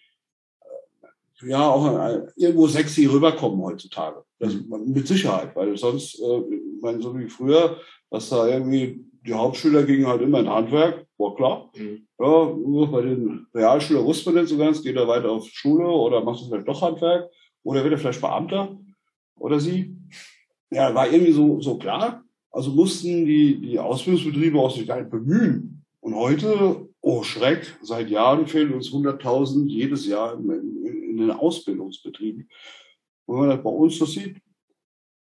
äh, ja auch äh, irgendwo sexy rüberkommen heutzutage. Das, mhm. mit Sicherheit, weil sonst, äh, ich meine, so wie früher, dass da irgendwie die Hauptschüler gingen halt immer in Handwerk, war klar. Mhm. Ja, bei den Realschülern wusste man nicht so ganz, geht er weiter auf Schule oder macht er vielleicht doch Handwerk oder wird er vielleicht Beamter oder sie. Ja, war irgendwie so, so klar. Also mussten die, die Ausbildungsbetriebe auch sich gar nicht bemühen. Und heute, oh Schreck, seit Jahren fehlen uns 100.000 jedes Jahr in, in, in, den Ausbildungsbetrieben. Und wenn man das bei uns so sieht,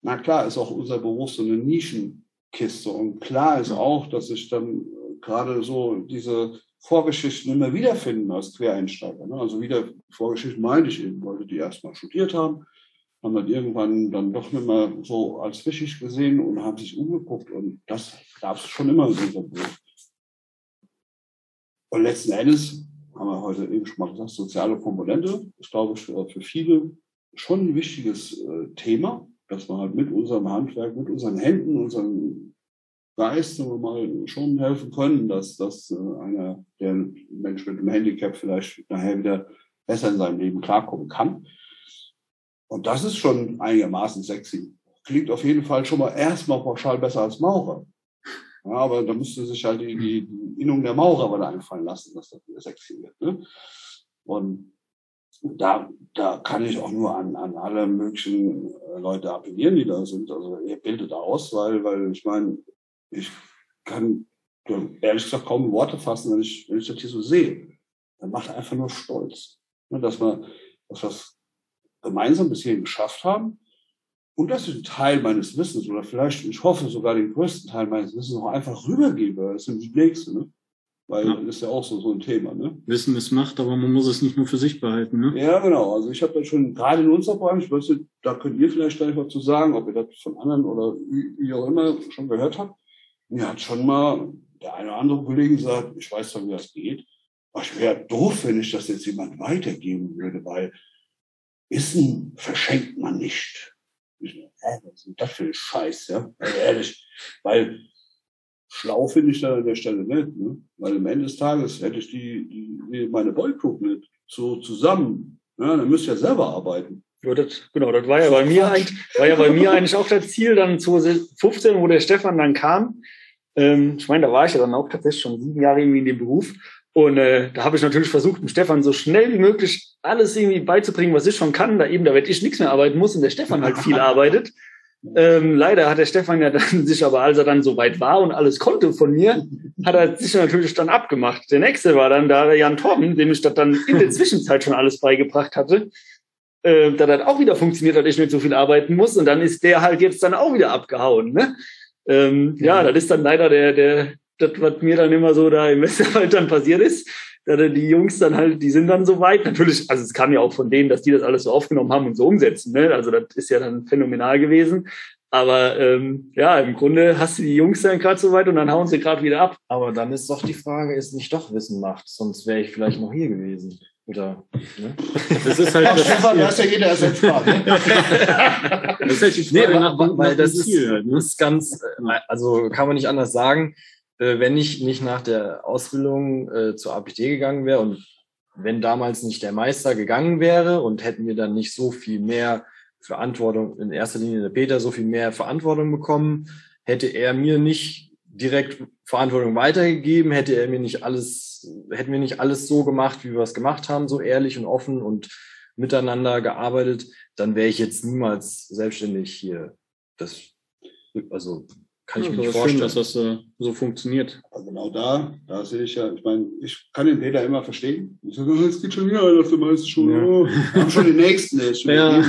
na klar ist auch unser Beruf so eine Nischenkiste. Und klar ist auch, dass sich dann äh, gerade so diese Vorgeschichten immer wiederfinden als Quereinsteiger. Ne? Also wieder Vorgeschichten meine ich eben Leute, die erstmal studiert haben, haben dann irgendwann dann doch nicht mehr so als wichtig gesehen und haben sich umgeguckt und das gab es schon immer in unserem Beruf. Und letzten Endes haben wir heute eben schon mal gesagt, soziale Komponente ist, glaube ich, für, für viele schon ein wichtiges äh, Thema, dass wir halt mit unserem Handwerk, mit unseren Händen, unserem Geist mal schon helfen können, dass, dass äh, einer, der Mensch mit einem Handicap vielleicht nachher wieder besser in seinem Leben klarkommen kann. Und das ist schon einigermaßen sexy. Klingt auf jeden Fall schon mal erstmal pauschal besser als Maurer. Ja, aber da müsste sich halt die, die, die Innung der Maurer mal einfallen lassen, dass das wieder sexy wird. Ne? Und da, da kann ich auch nur an, an alle möglichen äh, Leute appellieren, die da sind. Also ihr bildet aus, weil, weil ich meine, ich kann ehrlich gesagt kaum Worte fassen, wenn ich, wenn ich das hier so sehe. Dann macht einfach nur stolz. Ne, dass man, dass das gemeinsam bis hierhin geschafft haben und dass ich einen Teil meines Wissens oder vielleicht, ich hoffe sogar den größten Teil meines Wissens auch einfach rübergebe. Das sind die Nächste, ne? Weil ja. das ist ja auch so, so ein Thema, ne? Wissen ist Macht, aber man muss es nicht nur für sich behalten, ne? Ja, genau. Also ich habe da schon, gerade in unserer Branche, weißt da könnt ihr vielleicht gleich was zu sagen, ob ihr das von anderen oder wie auch immer schon gehört habt. Mir hat schon mal der eine oder andere Kollege gesagt, ich weiß doch, wie das geht. Aber ich wäre doof, wenn ich das jetzt jemand weitergeben würde, weil Wissen verschenkt man nicht. Was ist das für ein Scheiß, ja? Also ehrlich, weil schlau finde ich da an der Stelle nicht, ne? weil am Ende des Tages hätte ich die, die meine Boygroup nicht so zusammen, ja, dann müsst ihr ja selber arbeiten. Ja, das, genau, das war ja bei mir eigentlich, war ja bei mir eigentlich auch das Ziel, dann 2015, wo der Stefan dann kam. Ähm, ich meine, da war ich ja dann auch tatsächlich schon sieben Jahre irgendwie in dem Beruf. Und äh, da habe ich natürlich versucht, dem Stefan so schnell wie möglich alles irgendwie beizubringen, was ich schon kann, da eben, da werde ich nichts mehr arbeiten muss und der Stefan halt viel [LAUGHS] arbeitet. Ähm, leider hat der Stefan ja dann sich aber, als er dann so weit war und alles konnte von mir, hat er sich natürlich dann abgemacht. Der nächste war dann da der Jan Torben, dem ich das dann in der [LAUGHS] Zwischenzeit schon alles beigebracht hatte. Äh, da hat auch wieder funktioniert, dass ich nicht so viel arbeiten muss. Und dann ist der halt jetzt dann auch wieder abgehauen. Ne? Ähm, ja, das ist dann leider der, der, das, was mir dann immer so da im [LAUGHS] Westerwald dann passiert ist die Jungs dann halt, die sind dann so weit. Natürlich, also es kam ja auch von denen, dass die das alles so aufgenommen haben und so umsetzen. Ne? Also das ist ja dann phänomenal gewesen. Aber ähm, ja, im Grunde hast du die Jungs dann gerade so weit und dann hauen sie gerade wieder ab. Aber dann ist doch die Frage, ist nicht doch Wissen macht, sonst wäre ich vielleicht noch hier gewesen. Oder, ne? Das ist halt. Ach, das Stefan, da ist ja jeder ersetzbar. Ne? das ist halt die Frage, nee, nach, weil, weil das ist, Ziel, ne? ist ganz, äh, also kann man nicht anders sagen wenn ich nicht nach der Ausbildung äh, zur APT gegangen wäre und wenn damals nicht der Meister gegangen wäre und hätten wir dann nicht so viel mehr Verantwortung, in erster Linie der Peter, so viel mehr Verantwortung bekommen, hätte er mir nicht direkt Verantwortung weitergegeben, hätte er mir nicht alles, hätten wir nicht alles so gemacht, wie wir es gemacht haben, so ehrlich und offen und miteinander gearbeitet, dann wäre ich jetzt niemals selbstständig hier. Das, also kann ich ja, mir nicht vorstellen, dass das äh, so funktioniert. Aber genau da, da sehe ich ja, ich meine, ich kann den Peter immer verstehen. Ich sage, oh, es geht schon wieder einer auf der Meisterschule. Ja. Oh, wir haben schon den nächsten, der ist schon [LAUGHS] ja.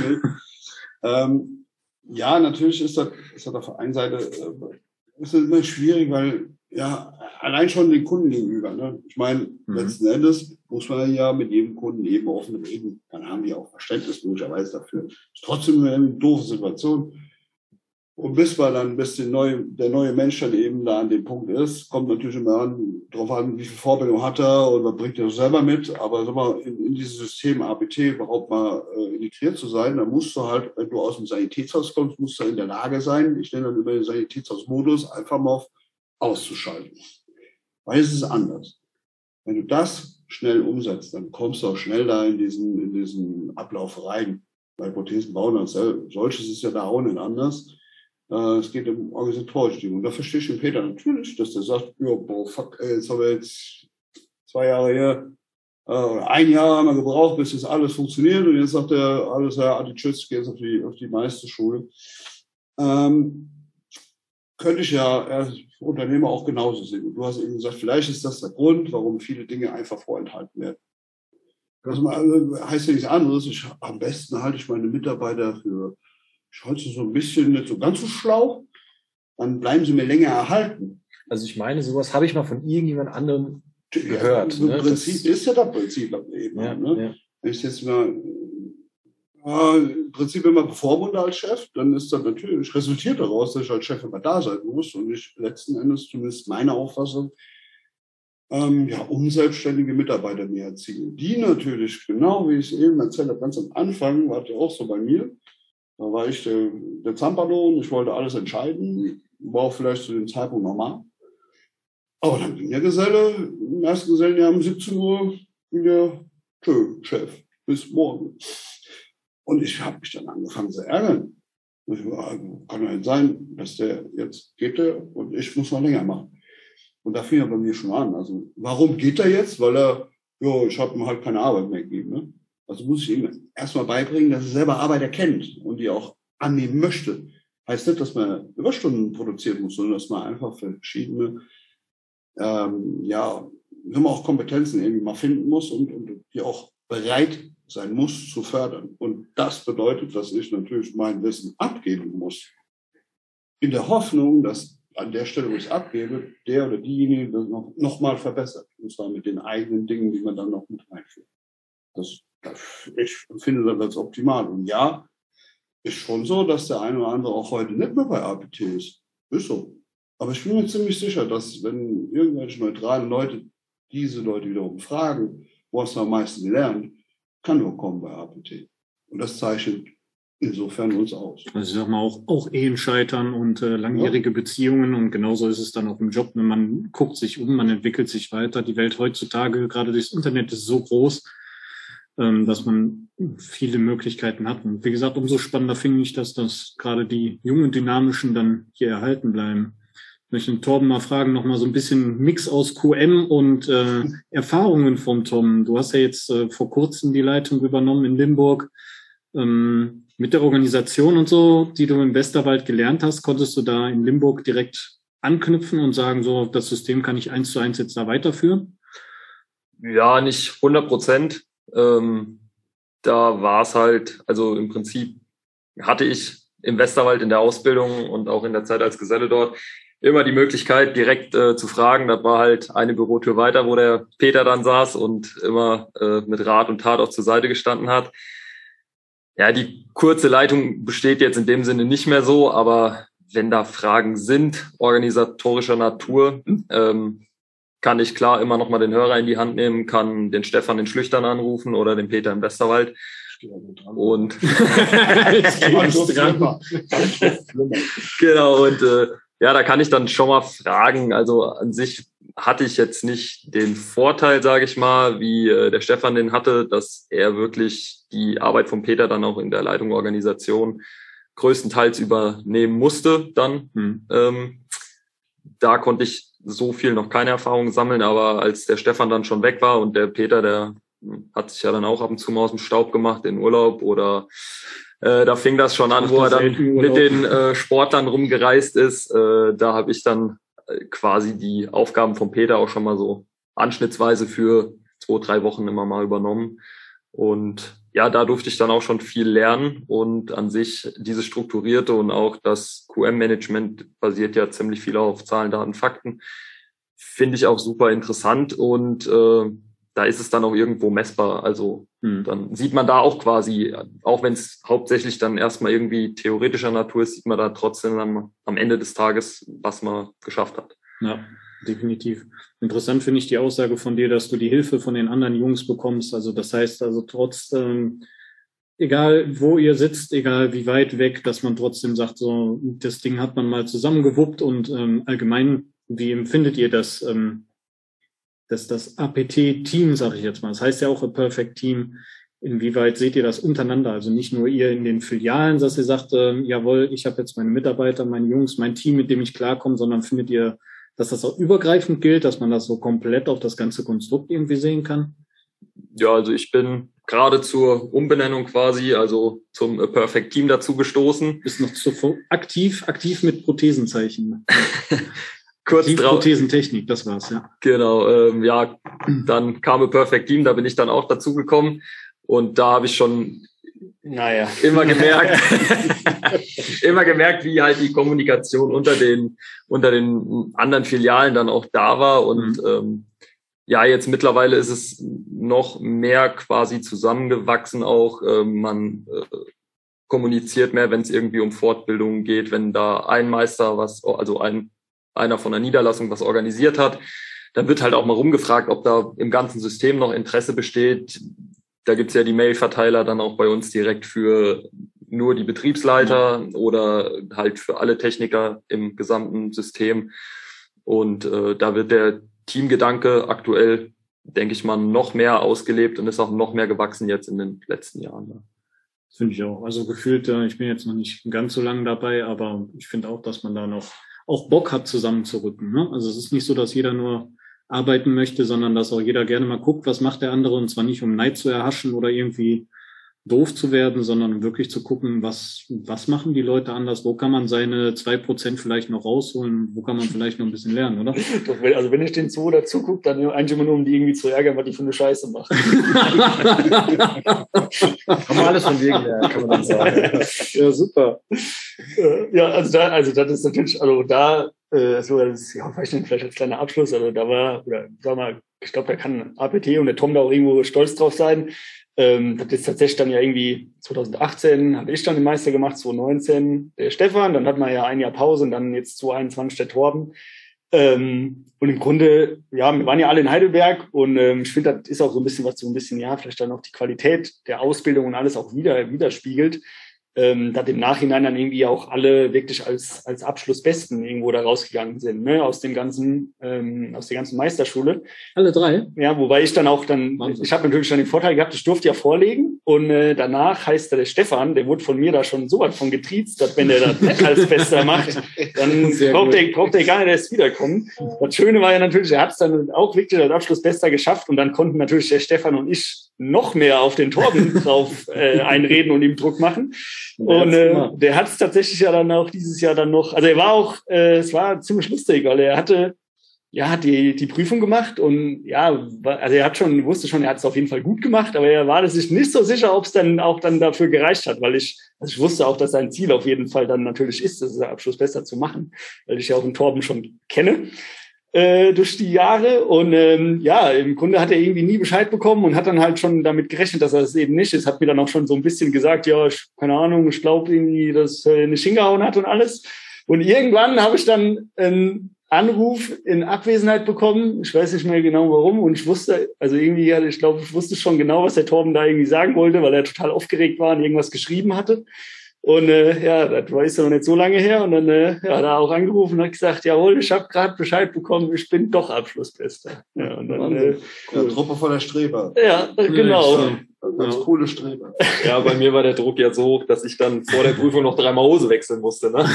Ähm, ja, natürlich ist das, ist das auf der einen Seite äh, ist das immer schwierig, weil ja, allein schon den Kunden gegenüber. Ne? Ich meine, mhm. letzten Endes muss man ja mit jedem Kunden eben offen reden. Dann haben die auch Verständnis möglicherweise dafür. Ist trotzdem eine doofe Situation. Und bis man dann, bis der neue, der neue Mensch dann eben da an dem Punkt ist, kommt natürlich immer an, darauf an, wie viel Vorbildung hat er oder bringt er selber mit. Aber sag mal, in, in dieses System ABT überhaupt mal äh, integriert zu sein, dann musst du halt, wenn du aus dem Sanitätshaus kommst, musst du in der Lage sein, ich nenne dann über den Sanitätshausmodus, einfach mal auf auszuschalten. Weil es ist anders. Wenn du das schnell umsetzt, dann kommst du auch schnell da in diesen, in diesen Ablauf rein. Bei Prothesen bauen als solches ist ja da auch nicht anders es geht um organisatorische Dinge. Und da verstehe ich den Peter natürlich, dass der sagt, ja, boah, fuck, ey, jetzt haben wir jetzt zwei Jahre hier, äh, ein Jahr haben wir gebraucht, bis das alles funktioniert. Und jetzt sagt er, alles, ja, Adi, tschüss, geh jetzt auf die, auf die Meisterschule. Ähm, könnte ich ja als Unternehmer auch genauso sehen. Du hast eben gesagt, vielleicht ist das der Grund, warum viele Dinge einfach vorenthalten werden. Das heißt ja nichts anderes. Ich, am besten halte ich meine Mitarbeiter für ich halte sie so ein bisschen nicht so ganz so schlau, dann bleiben sie mir länger erhalten. Also ich meine, sowas habe ich mal von irgendjemand anderem gehört. Ja, Im ne? Prinzip das ist ja das Prinzip eben. Ja, ne? ja. Wenn ich jetzt mal ja, im Prinzip immer bevormunde als Chef, dann ist das natürlich, resultiert daraus, dass ich als Chef immer da sein muss und ich letzten Endes, zumindest meine Auffassung, ähm, ja, unselbstständige Mitarbeiter mehr erzielen. Die natürlich, genau wie ich es eben erzählt habe, ganz am Anfang, war das auch so bei mir, da war ich der, der Zampano und ich wollte alles entscheiden. War auch vielleicht zu dem Zeitpunkt normal. Aber dann ging der Geselle, im ersten Gesellenjahr um 17 Uhr, wieder, tschö, Chef, bis morgen. Und ich habe mich dann angefangen zu ärgern. Ich war, also, kann ja nicht sein, dass der jetzt geht der und ich muss noch länger machen. Und da fing er bei mir schon an. Also warum geht er jetzt? Weil er, ja, ich habe ihm halt keine Arbeit mehr gegeben. Ne? Also muss ich ihm erstmal beibringen, dass er selber Arbeit erkennt und die auch annehmen möchte. Heißt nicht, dass man Überstunden produzieren muss, sondern dass man einfach verschiedene, ähm, ja, man auch Kompetenzen irgendwie mal finden muss und, und die auch bereit sein muss zu fördern. Und das bedeutet, dass ich natürlich mein Wissen abgeben muss. In der Hoffnung, dass an der Stelle, wo ich es abgebe, der oder diejenige das noch, noch mal verbessert. Und zwar mit den eigenen Dingen, die man dann noch mit einführt. Das ich finde das als optimal. Und ja, ist schon so, dass der eine oder andere auch heute nicht mehr bei APT ist. Ist so. Aber ich bin mir ziemlich sicher, dass wenn irgendwelche neutralen Leute diese Leute wiederum fragen, wo hast du am meisten gelernt, kann nur kommen bei APT. Und das zeichnet insofern uns aus. Also ich sag mal, auch, auch Ehen scheitern und äh, langjährige ja. Beziehungen und genauso ist es dann auch im Job. Ne? Man guckt sich um, man entwickelt sich weiter. Die Welt heutzutage, gerade durchs Internet, ist so groß, ähm, dass man viele Möglichkeiten hat. Und wie gesagt, umso spannender finde ich das, dass gerade die jungen Dynamischen dann hier erhalten bleiben. Ich möchte den Torben mal fragen, noch mal so ein bisschen Mix aus QM und äh, Erfahrungen von Tom. Du hast ja jetzt äh, vor kurzem die Leitung übernommen in Limburg. Ähm, mit der Organisation und so, die du im Westerwald gelernt hast, konntest du da in Limburg direkt anknüpfen und sagen, so, das System kann ich eins zu eins jetzt da weiterführen? Ja, nicht 100 Prozent. Ähm, da war es halt, also im Prinzip hatte ich im Westerwald in der Ausbildung und auch in der Zeit als Geselle dort immer die Möglichkeit, direkt äh, zu fragen. Das war halt eine Bürotür weiter, wo der Peter dann saß und immer äh, mit Rat und Tat auch zur Seite gestanden hat. Ja, die kurze Leitung besteht jetzt in dem Sinne nicht mehr so, aber wenn da Fragen sind, organisatorischer Natur, ähm, kann ich klar immer noch mal den Hörer in die Hand nehmen, kann den Stefan in Schlüchtern anrufen oder den Peter im Westerwald. Und [LAUGHS] genau, und äh, ja, da kann ich dann schon mal fragen. Also an sich hatte ich jetzt nicht den Vorteil, sage ich mal, wie äh, der Stefan den hatte, dass er wirklich die Arbeit von Peter dann auch in der Leitung Organisation größtenteils übernehmen musste dann. Mhm. Ähm, da konnte ich so viel noch keine Erfahrung sammeln, aber als der Stefan dann schon weg war und der Peter, der hat sich ja dann auch ab und zu mal aus dem Staub gemacht in Urlaub oder äh, da fing das schon an, wo er dann mit den äh, Sportlern rumgereist ist. Äh, da habe ich dann äh, quasi die Aufgaben von Peter auch schon mal so anschnittsweise für zwei, drei Wochen immer mal übernommen. Und ja, da durfte ich dann auch schon viel lernen und an sich diese strukturierte und auch das QM-Management basiert ja ziemlich viel auf Zahlen, Daten, Fakten. Finde ich auch super interessant und äh, da ist es dann auch irgendwo messbar. Also hm. dann sieht man da auch quasi, auch wenn es hauptsächlich dann erstmal irgendwie theoretischer Natur ist, sieht man da trotzdem dann am Ende des Tages, was man geschafft hat. Ja, definitiv. Interessant finde ich die Aussage von dir, dass du die Hilfe von den anderen Jungs bekommst. Also das heißt also trotz, ähm, egal wo ihr sitzt, egal wie weit weg, dass man trotzdem sagt, so das Ding hat man mal zusammengewuppt und ähm, allgemein, wie empfindet ihr das? Ähm, dass das APT-Team, sage ich jetzt mal, das heißt ja auch a Perfect Team, inwieweit seht ihr das untereinander? Also nicht nur ihr in den Filialen, dass ihr sagt, äh, jawohl, ich habe jetzt meine Mitarbeiter, meine Jungs, mein Team, mit dem ich klarkomme, sondern findet ihr, dass das auch übergreifend gilt, dass man das so komplett auf das ganze Konstrukt irgendwie sehen kann? Ja, also ich bin gerade zur Umbenennung quasi, also zum Perfect Team dazu gestoßen. Ist noch zu aktiv, aktiv mit Prothesenzeichen. [LAUGHS] kurz die drauf. Prothesentechnik, das war's, ja. Genau, ähm, ja, dann kam ein Perfect Team, da bin ich dann auch dazu gekommen und da habe ich schon naja. immer gemerkt, [LAUGHS] immer gemerkt, wie halt die Kommunikation unter den unter den anderen Filialen dann auch da war und mhm. ähm, ja, jetzt mittlerweile ist es noch mehr quasi zusammengewachsen auch. Ähm, man äh, kommuniziert mehr, wenn es irgendwie um Fortbildungen geht, wenn da ein Meister was, also ein einer von der Niederlassung was organisiert hat. Dann wird halt auch mal rumgefragt, ob da im ganzen System noch Interesse besteht. Da gibt's ja die Mail-Verteiler dann auch bei uns direkt für nur die Betriebsleiter mhm. oder halt für alle Techniker im gesamten System. Und äh, da wird der Teamgedanke aktuell, denke ich mal, noch mehr ausgelebt und ist auch noch mehr gewachsen jetzt in den letzten Jahren. Ja. Finde ich auch. Also gefühlt, äh, ich bin jetzt noch nicht ganz so lange dabei, aber ich finde auch, dass man da noch auch Bock hat, zusammenzurücken. Ne? Also es ist nicht so, dass jeder nur arbeiten möchte, sondern dass auch jeder gerne mal guckt, was macht der andere und zwar nicht um Neid zu erhaschen oder irgendwie doof zu werden, sondern wirklich zu gucken, was, was machen die Leute anders, wo kann man seine zwei Prozent vielleicht noch rausholen, wo kann man vielleicht noch ein bisschen lernen, oder? [LAUGHS] Also wenn ich den so dazu gucke, dann eigentlich immer nur, um die irgendwie zu ärgern, was die für eine Scheiße machen. [LAUGHS] [LAUGHS] kann man alles von wegen lernen, kann man dann sagen. Ja, super. Ja, also da, also das ist natürlich, also da, äh, so, das ist ja vielleicht als kleiner Abschluss, also da war, oder sag mal, ich glaube, da kann APT und der Tom da auch irgendwo stolz drauf sein, ähm, das ist tatsächlich dann ja irgendwie 2018 habe ich dann den Meister gemacht, 2019 der Stefan, dann hat man ja ein Jahr Pause und dann jetzt 2021 der Torben. Ähm, und im Grunde, ja, wir waren ja alle in Heidelberg und ähm, ich finde, das ist auch so ein bisschen was so ein bisschen, ja, vielleicht dann auch die Qualität der Ausbildung und alles auch wieder widerspiegelt. Ähm, dass im Nachhinein dann irgendwie auch alle wirklich als, als Abschlussbesten irgendwo da rausgegangen sind, ne, aus dem ganzen, ähm, aus der ganzen Meisterschule. Alle drei? Ja, wobei ich dann auch dann, Wahnsinn. ich habe natürlich schon den Vorteil gehabt, ich durfte ja vorlegen und äh, danach heißt der Stefan, der wurde von mir da schon so weit von getriezt, dass wenn der das nicht als Bester macht, dann [LAUGHS] braucht der, braucht der gar nicht erst wiederkommen. Das Schöne war ja natürlich, er hat es dann auch wirklich als Abschlussbester geschafft und dann konnten natürlich der Stefan und ich noch mehr auf den Torben [LAUGHS] drauf äh, einreden und ihm Druck machen. Und äh, der hat es tatsächlich ja dann auch dieses Jahr dann noch, also er war auch, äh, es war ziemlich lustig, weil er hatte ja, hat die, die Prüfung gemacht und ja, also er hat schon, wusste schon, er hat es auf jeden Fall gut gemacht, aber er war sich nicht so sicher, ob es dann auch dann dafür gereicht hat, weil ich, also ich wusste auch, dass sein Ziel auf jeden Fall dann natürlich ist, das Abschluss besser zu machen, weil ich ja auch den Torben schon kenne äh, durch die Jahre. Und ähm, ja, im Grunde hat er irgendwie nie Bescheid bekommen und hat dann halt schon damit gerechnet, dass er es das eben nicht ist. Hat mir dann auch schon so ein bisschen gesagt, ja, ich, keine Ahnung, ich glaube irgendwie, dass er nicht hingehauen hat und alles. Und irgendwann habe ich dann einen Anruf in Abwesenheit bekommen. Ich weiß nicht mehr genau warum. Und ich wusste, also irgendwie, ich glaube, ich wusste schon genau, was der Torben da irgendwie sagen wollte, weil er total aufgeregt war und irgendwas geschrieben hatte. Und äh, ja, das war ist ja noch nicht so lange her. Und dann äh, ja, da auch angerufen und hat gesagt, jawohl, ich habe gerade Bescheid bekommen, ich bin doch Abschlussbester. Ja, und dann, äh, cool. ja, Truppe voller Streber. Ja, genau. Ja, Ganz ja. coole Streber. Ja, bei mir war der Druck ja so hoch, dass ich dann vor der Prüfung noch dreimal Hose wechseln musste. Ne?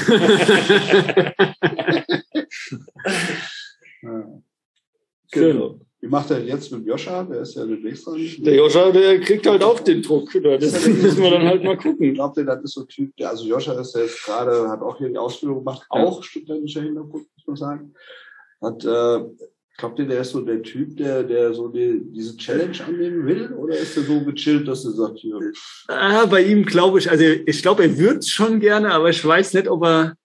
ja. [LAUGHS] Genau. Wie macht er jetzt mit Joscha? Der ist ja demnächst dran. Der Joscha, der kriegt halt auch den Druck. Das [LAUGHS] müssen wir dann halt mal gucken. Ich glaube, das ist so ein Typ, der, also Joscha ist jetzt gerade, hat auch hier die Ausbildung gemacht, ja. auch studentischer Hintergrund, muss man sagen. Hat, äh, glaubt ihr, der ist so der Typ, der, der so die, diese Challenge annehmen will? Oder ist er so gechillt, dass er sagt, hier? Ah, bei ihm glaube ich, also ich glaube, er würde schon gerne, aber ich weiß nicht, ob er,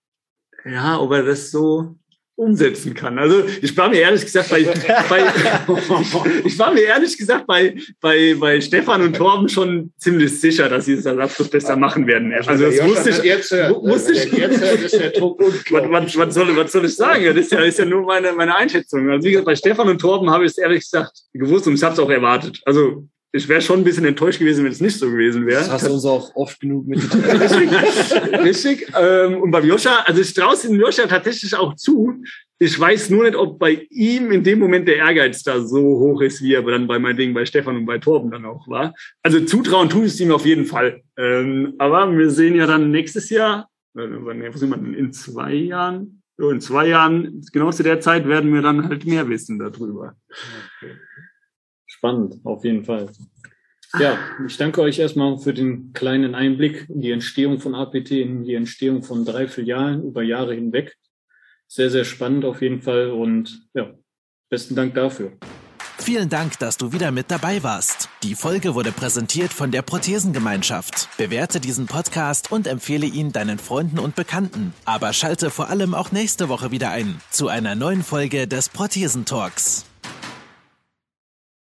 ja, ob er das so, umsetzen kann. Also ich war mir ehrlich gesagt bei, bei [LAUGHS] ich war mir ehrlich gesagt bei, bei, bei Stefan und Torben schon ziemlich sicher, dass sie es als Abschluss besser machen werden. Also das wusste ich. Jetzt, [LAUGHS] wusste ich was, was, soll, was soll ich sagen? Das ist ja, ist ja nur meine, meine Einschätzung. Also wie gesagt, bei Stefan und Torben habe ich es ehrlich gesagt gewusst und ich habe es auch erwartet. Also ich wäre schon ein bisschen enttäuscht gewesen, wenn es nicht so gewesen wäre. Das hast du uns auch oft genug mitgeteilt. [LAUGHS] richtig. richtig. Ähm, und beim Joscha, also ich traue es dem Joscha tatsächlich auch zu. Ich weiß nur nicht, ob bei ihm in dem Moment der Ehrgeiz da so hoch ist, wie er dann bei meinem Ding bei Stefan und bei Torben dann auch war. Also zutrauen tue ich es ihm auf jeden Fall. Ähm, aber wir sehen ja dann nächstes Jahr, äh, in zwei Jahren, in zwei Jahren, genau zu der Zeit werden wir dann halt mehr wissen darüber. Okay. Spannend, auf jeden Fall. Ja, ich danke euch erstmal für den kleinen Einblick in die Entstehung von APT, in die Entstehung von drei Filialen über Jahre hinweg. Sehr, sehr spannend auf jeden Fall und ja, besten Dank dafür. Vielen Dank, dass du wieder mit dabei warst. Die Folge wurde präsentiert von der Prothesengemeinschaft. Bewerte diesen Podcast und empfehle ihn deinen Freunden und Bekannten. Aber schalte vor allem auch nächste Woche wieder ein zu einer neuen Folge des Prothesentalks.